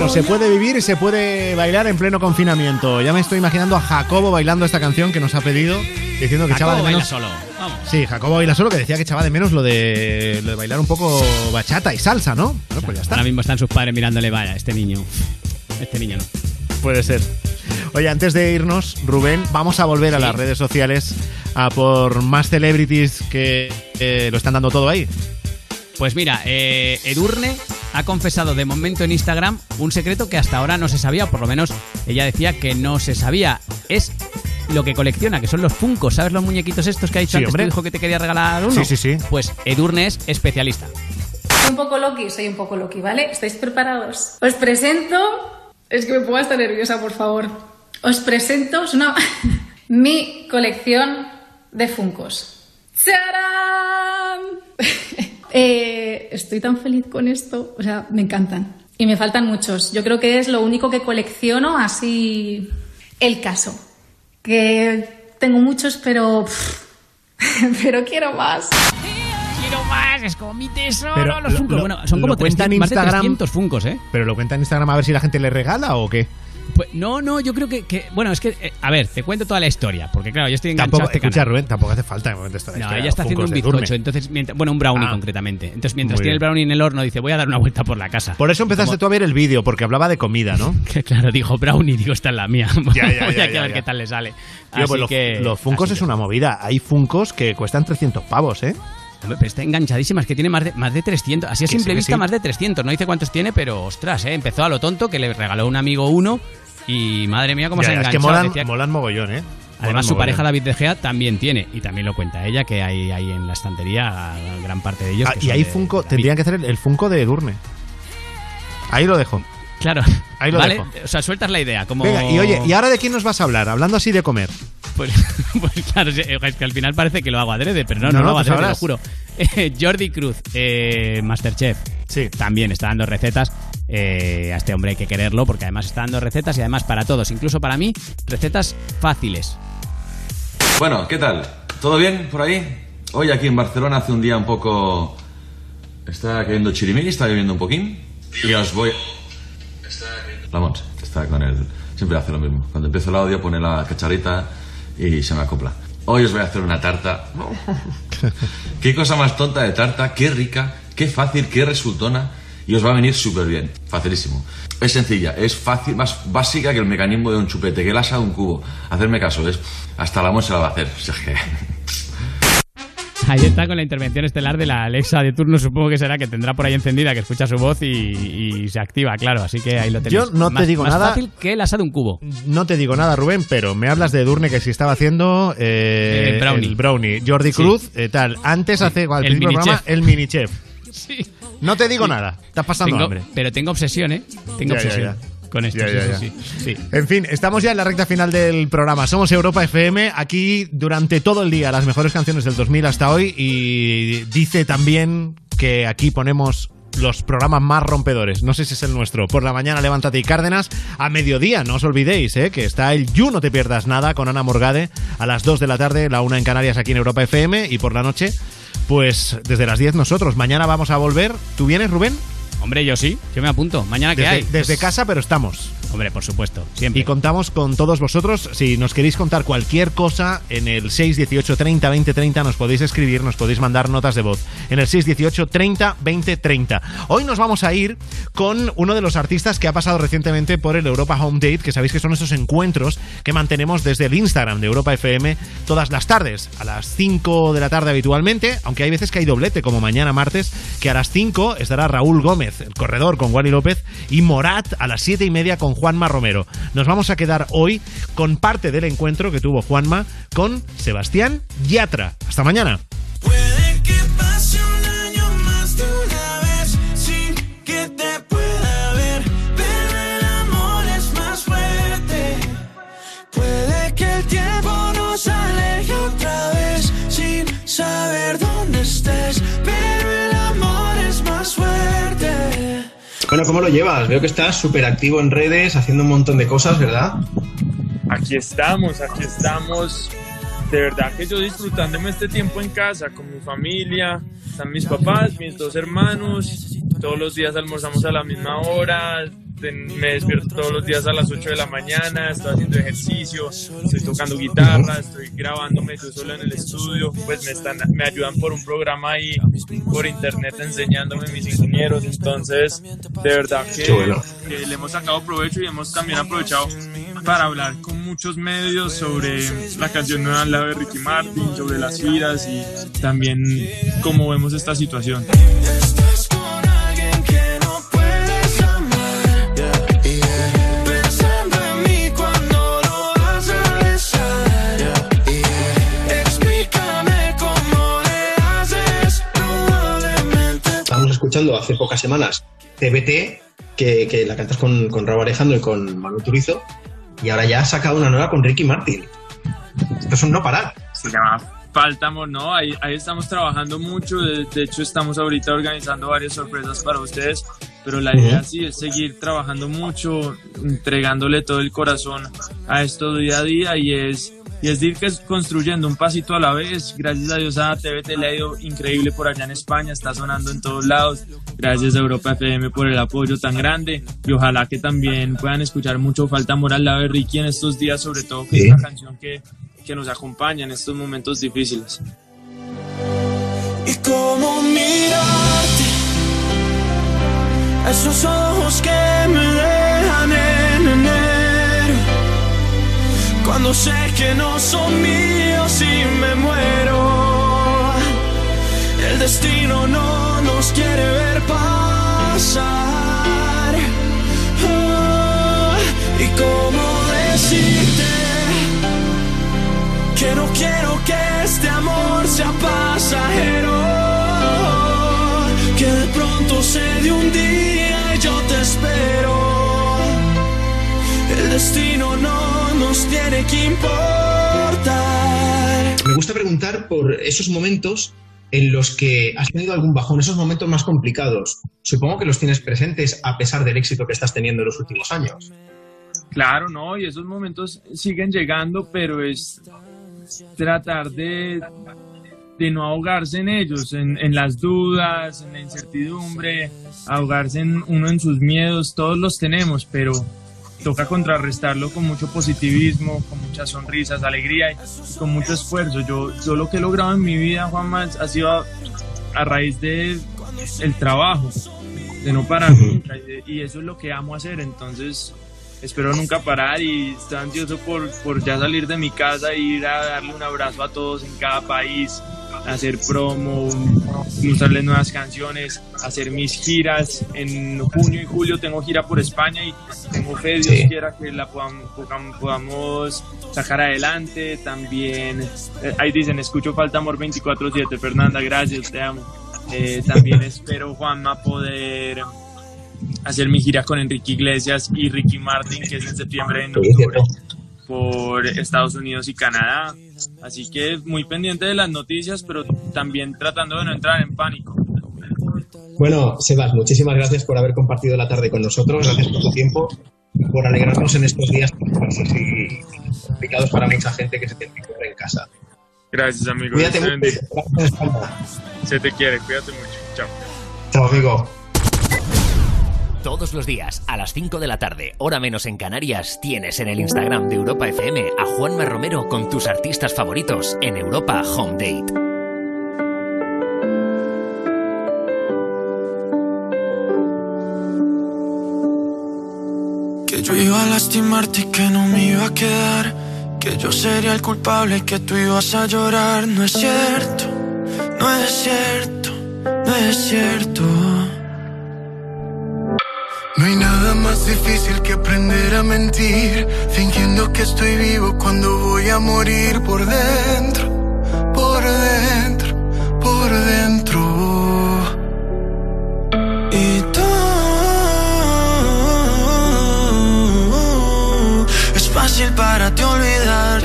Se puede vivir y se puede bailar en pleno confinamiento. Ya me estoy imaginando a Jacobo bailando esta canción que nos ha pedido, diciendo que echaba de Jacobo baila menos. solo. Vamos. Sí, Jacobo baila solo, que decía que echaba de menos lo de, lo de bailar un poco bachata y salsa, ¿no? Bueno, pues ya está. Ahora mismo están sus padres mirándole, vaya, este niño. Este niño no. Puede ser. Oye, antes de irnos, Rubén, vamos a volver a las redes sociales a por más celebrities que eh, lo están dando todo ahí. Pues mira, eh, Edurne ha confesado de momento en Instagram un secreto que hasta ahora no se sabía, o por lo menos ella decía que no se sabía. Es lo que colecciona, que son los Funkos. ¿Sabes los muñequitos estos que ha dicho Sí, antes hombre. tu hijo que te quería regalar uno? Sí, sí, sí. Pues Edurne es especialista. Soy un poco Loki, soy un poco Loki, ¿vale? ¿Estáis preparados? Os presento. Es que me pongo hasta nerviosa, por favor. Os presento es una... mi colección de Funcos. ¡Charán! Eh, estoy tan feliz con esto, o sea, me encantan. Y me faltan muchos. Yo creo que es lo único que colecciono así. El caso. Que tengo muchos, pero. pero quiero más. Quiero más, es como mi tesoro. Pero los lo- bueno, son lo como cuenta en 300, más de Instagram. 300 Funkos, ¿eh? ¿Pero lo cuenta en Instagram a ver si la gente le regala o qué? Pues, no, no, yo creo que, que- bueno, es que, eh, a ver, te cuento toda la historia, porque claro, yo estoy enganchado Tampoco, a este escucha, canal. Rubén, tampoco hace falta que me cuentes toda la No, historia ella está los haciendo un Funkos de Durne. bizcocho, entonces, mientras- bueno, un brownie Ah. concretamente. Entonces, mientras Muy tiene el bien. brownie en el horno, dice, voy a dar una vuelta por la casa. Por eso empezaste tú a ver el vídeo, porque hablaba de comida, ¿no? Que claro, dijo brownie, digo, esta es la mía. Ya, ya, voy ya, aquí ya, a ver ya. qué tal le sale. Tío, Así pues los, que, los Funkos es una movida. Hay Funkos que cuestan 300 pavos, ¿eh? Hombre, pero está enganchadísima, es que tiene más de, más de 300. Así a sí, simple vista, sí. más de 300. No dice cuántos tiene, pero ostras, ¿eh? empezó a lo tonto, que le regaló un amigo uno. Y madre mía, cómo Ya, se ha ya, es enganchado. que molan, Decía- molan mogollón, ¿eh? Además, su pareja David De Gea también tiene, y también lo cuenta ella, que hay, hay en la estantería gran parte de ellos. Ah, que y de Funko, tendrían que hacer el, el Funko de Durne. Ahí lo dejo. Claro, Ahí lo ¿vale? dejo. O sea, sueltas la idea. Como... Venga, y oye, ¿y ahora de quién nos vas a hablar? Hablando así de comer. Pues, pues claro, es que al final parece que lo hago adrede, pero no, No, no, no, lo hago pues adrede, te lo juro. Eh, Jordi Cruz, eh, Masterchef, sí. también está dando recetas. Eh, a este hombre hay que quererlo porque además está dando recetas y además para todos, incluso para mí, recetas fáciles. Bueno, ¿qué tal? ¿Todo bien por ahí? Hoy aquí en Barcelona hace un día un poco... Está cayendo chirimiri, está lloviendo un poquín. Y os voy... La Monse, que está con él. Siempre hace lo mismo. Cuando empiezo el audio pone la cacharrita y se me acopla. Hoy os voy a hacer una tarta. qué cosa más tonta de tarta, qué rica, qué fácil, qué resultona. Y os va a venir súper bien. Facilísimo. Es sencilla, es fácil, más básica que el mecanismo de un chupete, que el asa de un cubo. Hacerme caso, es... Hasta la Monse la va a hacer. O sea que... Ahí está con la intervención estelar de la Alexa de turno, supongo que será que tendrá por ahí encendida, que escucha su voz y, y se activa, claro. Así que ahí lo tenéis. Yo no te digo más nada. fácil que el asa de un cubo. No te digo nada, Rubén, pero me hablas de Durne que si estaba haciendo eh, Eh, brownie. el brownie. Jordi Sí. Cruz, eh, tal. Antes hace al El del programa, mini-chef. el mini chef. Sí. No te digo nada. Estás pasando Tengo- hambre. Pero tengo obsesión, ¿eh? Tengo Ya, ya, obsesión ya. Con esto. Ya, sí, ya, sí, ya. sí, sí. En fin, estamos ya en la recta final del programa. Somos Europa FM, aquí durante todo el día, las mejores canciones del 2000 hasta hoy. Y dice también que aquí ponemos los programas más rompedores. No sé si es el nuestro. Por la mañana, levántate y Cárdenas. A mediodía, no os olvidéis, ¿eh? que está el You No Te Pierdas Nada con Ana Morgade a las 2 de la tarde, la 1 en Canarias aquí en Europa FM. Y por la noche, pues desde las 10 nosotros. Mañana vamos a volver. ¿Tú vienes, Rubén? Hombre, yo sí, yo me apunto. Mañana que hay. desde Pues- casa, pero estamos. Hombre, por supuesto. Y contamos con todos vosotros. Si nos queréis contar cualquier cosa, en el 618 30 20 30 nos podéis escribir, nos podéis mandar notas de voz. En el 618 30 20 30. Hoy nos vamos a ir con uno de los artistas que ha pasado recientemente por el Europa Home Date, que sabéis que son esos encuentros que mantenemos desde el Instagram de Europa FM todas las tardes, a las 5 de la tarde habitualmente, aunque hay veces que hay doblete, como mañana martes, que a las 5 estará Raúl Gómez, el corredor con Wally López, y Morat a las 7 y media con Juanma Romero. Nos vamos a quedar hoy con parte del encuentro que tuvo Juanma con Sebastián Yatra. Hasta mañana. ¿Cómo lo llevas? Veo que estás súper activo en redes, haciendo un montón de cosas, ¿verdad? Aquí estamos, aquí estamos. De verdad que yo disfrutándome este tiempo en casa con mi familia, están mis papás, mis dos hermanos, todos los días almorzamos a la misma hora, me despierto todos los días a las 8 de la mañana, estoy haciendo ejercicio, estoy tocando guitarra, estoy grabándome yo solo en el estudio, pues me están, me ayudan por un programa ahí por internet enseñándome mis ingenieros, entonces de verdad que, bueno. que le hemos sacado provecho y hemos también aprovechado para hablar con muchos medios sobre la canción nueva lado de Ricky Martin, sobre las giras y también cómo vemos esta situación. Escuchando hace pocas semanas TBT, que, que la cantas con, con Raúl Alejandro y con Manuel Turizo, y ahora ya has sacado una nueva con Ricky Martin. Esto es un no parar. se llama Falta Amor, ¿no? Ahí, ahí estamos trabajando mucho, de, de hecho estamos ahorita organizando varias sorpresas para ustedes, pero la idea sí es seguir trabajando mucho, entregándole todo el corazón a esto día a día y es, y es de ir que- construyendo un pasito a la vez. Gracias a Dios a TVT le ha ido increíble por allá en España, está sonando en todos lados. Gracias a Europa FM por el apoyo tan grande y ojalá que también puedan escuchar mucho Falta Amor al lado de Ricky en estos días, sobre todo que Sí. es una canción que, que nos acompaña en estos momentos difíciles. Y cómo mirarte. Esos ojos que me dejan en enero. Cuando sé que no son míos y me muero. El destino no nos quiere ver pasar. Ah, y cómo decirte que no quiero que este amor sea pasajero. Que de pronto se de un día y yo te espero. El destino no nos tiene que importar. Me gusta preguntar por esos momentos en los que has tenido algún bajón, esos momentos más complicados. Supongo que los tienes presentes a pesar del éxito que estás teniendo en los últimos años. Claro, no, y esos momentos siguen llegando, pero es tratar de, de no ahogarse en ellos, en, en las dudas, en la incertidumbre, ahogarse en uno en sus miedos, todos los tenemos, pero toca contrarrestarlo con mucho positivismo, con muchas sonrisas, alegría y con mucho esfuerzo. Yo, yo lo que he logrado en mi vida, Juanma, ha sido a, a raíz de el trabajo, de no parar nunca, y, de- y eso es lo que amo hacer, entonces espero nunca parar y estoy ansioso por, por ya salir de mi casa e ir a darle un abrazo a todos en cada país, hacer promo, mostrarles nuevas canciones, hacer mis giras. En junio y julio tengo gira por España y tengo fe, Dios Sí. quiera que la podamos, podam- podamos sacar adelante. También, eh, ahí dicen, escucho Falta Amor 24-7. Fernanda, gracias, te amo. Eh, también espero, Juanma, poder hacer mi gira con Enrique Iglesias y Ricky Martin, que es en septiembre en octubre por Estados Unidos y Canadá. Así que muy pendiente de las noticias, pero también tratando de no entrar en pánico. Bueno, Sebas, muchísimas gracias por haber compartido la tarde con nosotros, gracias por tu tiempo, por alegrarnos en estos días complicados para mucha gente que se tiene que quedar en casa. Gracias, amigo. Cuídate te. Se te quiere, cuídate mucho. Chao. Chao, amigo. Todos los días, a las 5 de la tarde, hora menos en Canarias, tienes en el Instagram de Europa FM a Juanma Romero con tus artistas favoritos en Europa Home Date. Que yo iba a lastimarte y que no me iba a quedar. Que yo sería el culpable y que tú ibas a llorar. No es cierto, no es cierto, no es cierto. Más difícil que aprender a mentir, fingiendo que estoy vivo cuando voy a morir por dentro, por dentro, por dentro. Y tú es fácil para ti olvidar.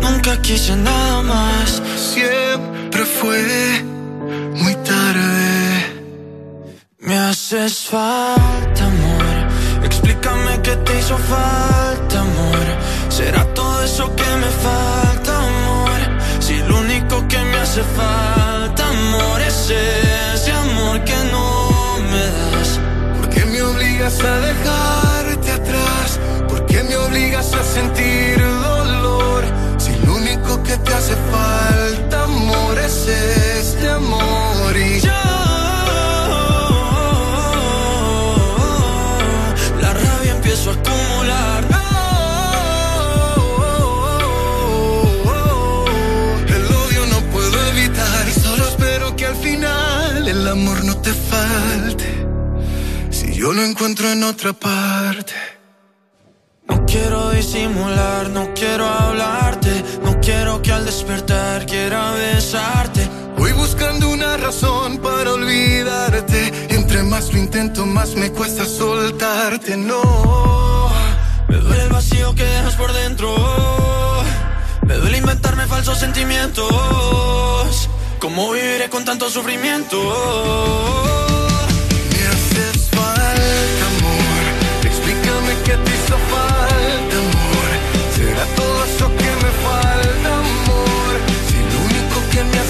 Nunca quise nada más. Siempre fue haces falta, amor. Explícame qué te hizo falta, amor. Será todo eso que me falta, amor. Si lo único que me hace falta, amor, es ese amor que no me das. ¿Por qué me obligas a dejarte atrás? ¿Por qué me obligas a sentir dolor? Si lo único que te hace falta, amor, es este amor y falte. Si yo lo encuentro en otra parte. No quiero disimular, no quiero hablarte, no quiero que al despertar quiera besarte. Voy buscando una razón para olvidarte. Y entre más lo intento, más me cuesta soltarte. No. Me duele el vacío que dejas por dentro. Me duele inventarme falsos sentimientos. ¿Cómo viviré con tanto sufrimiento? Me haces falta, amor. Explícame qué te hizo falta, amor. Será todo eso que me falta, amor. Si lo único que me hace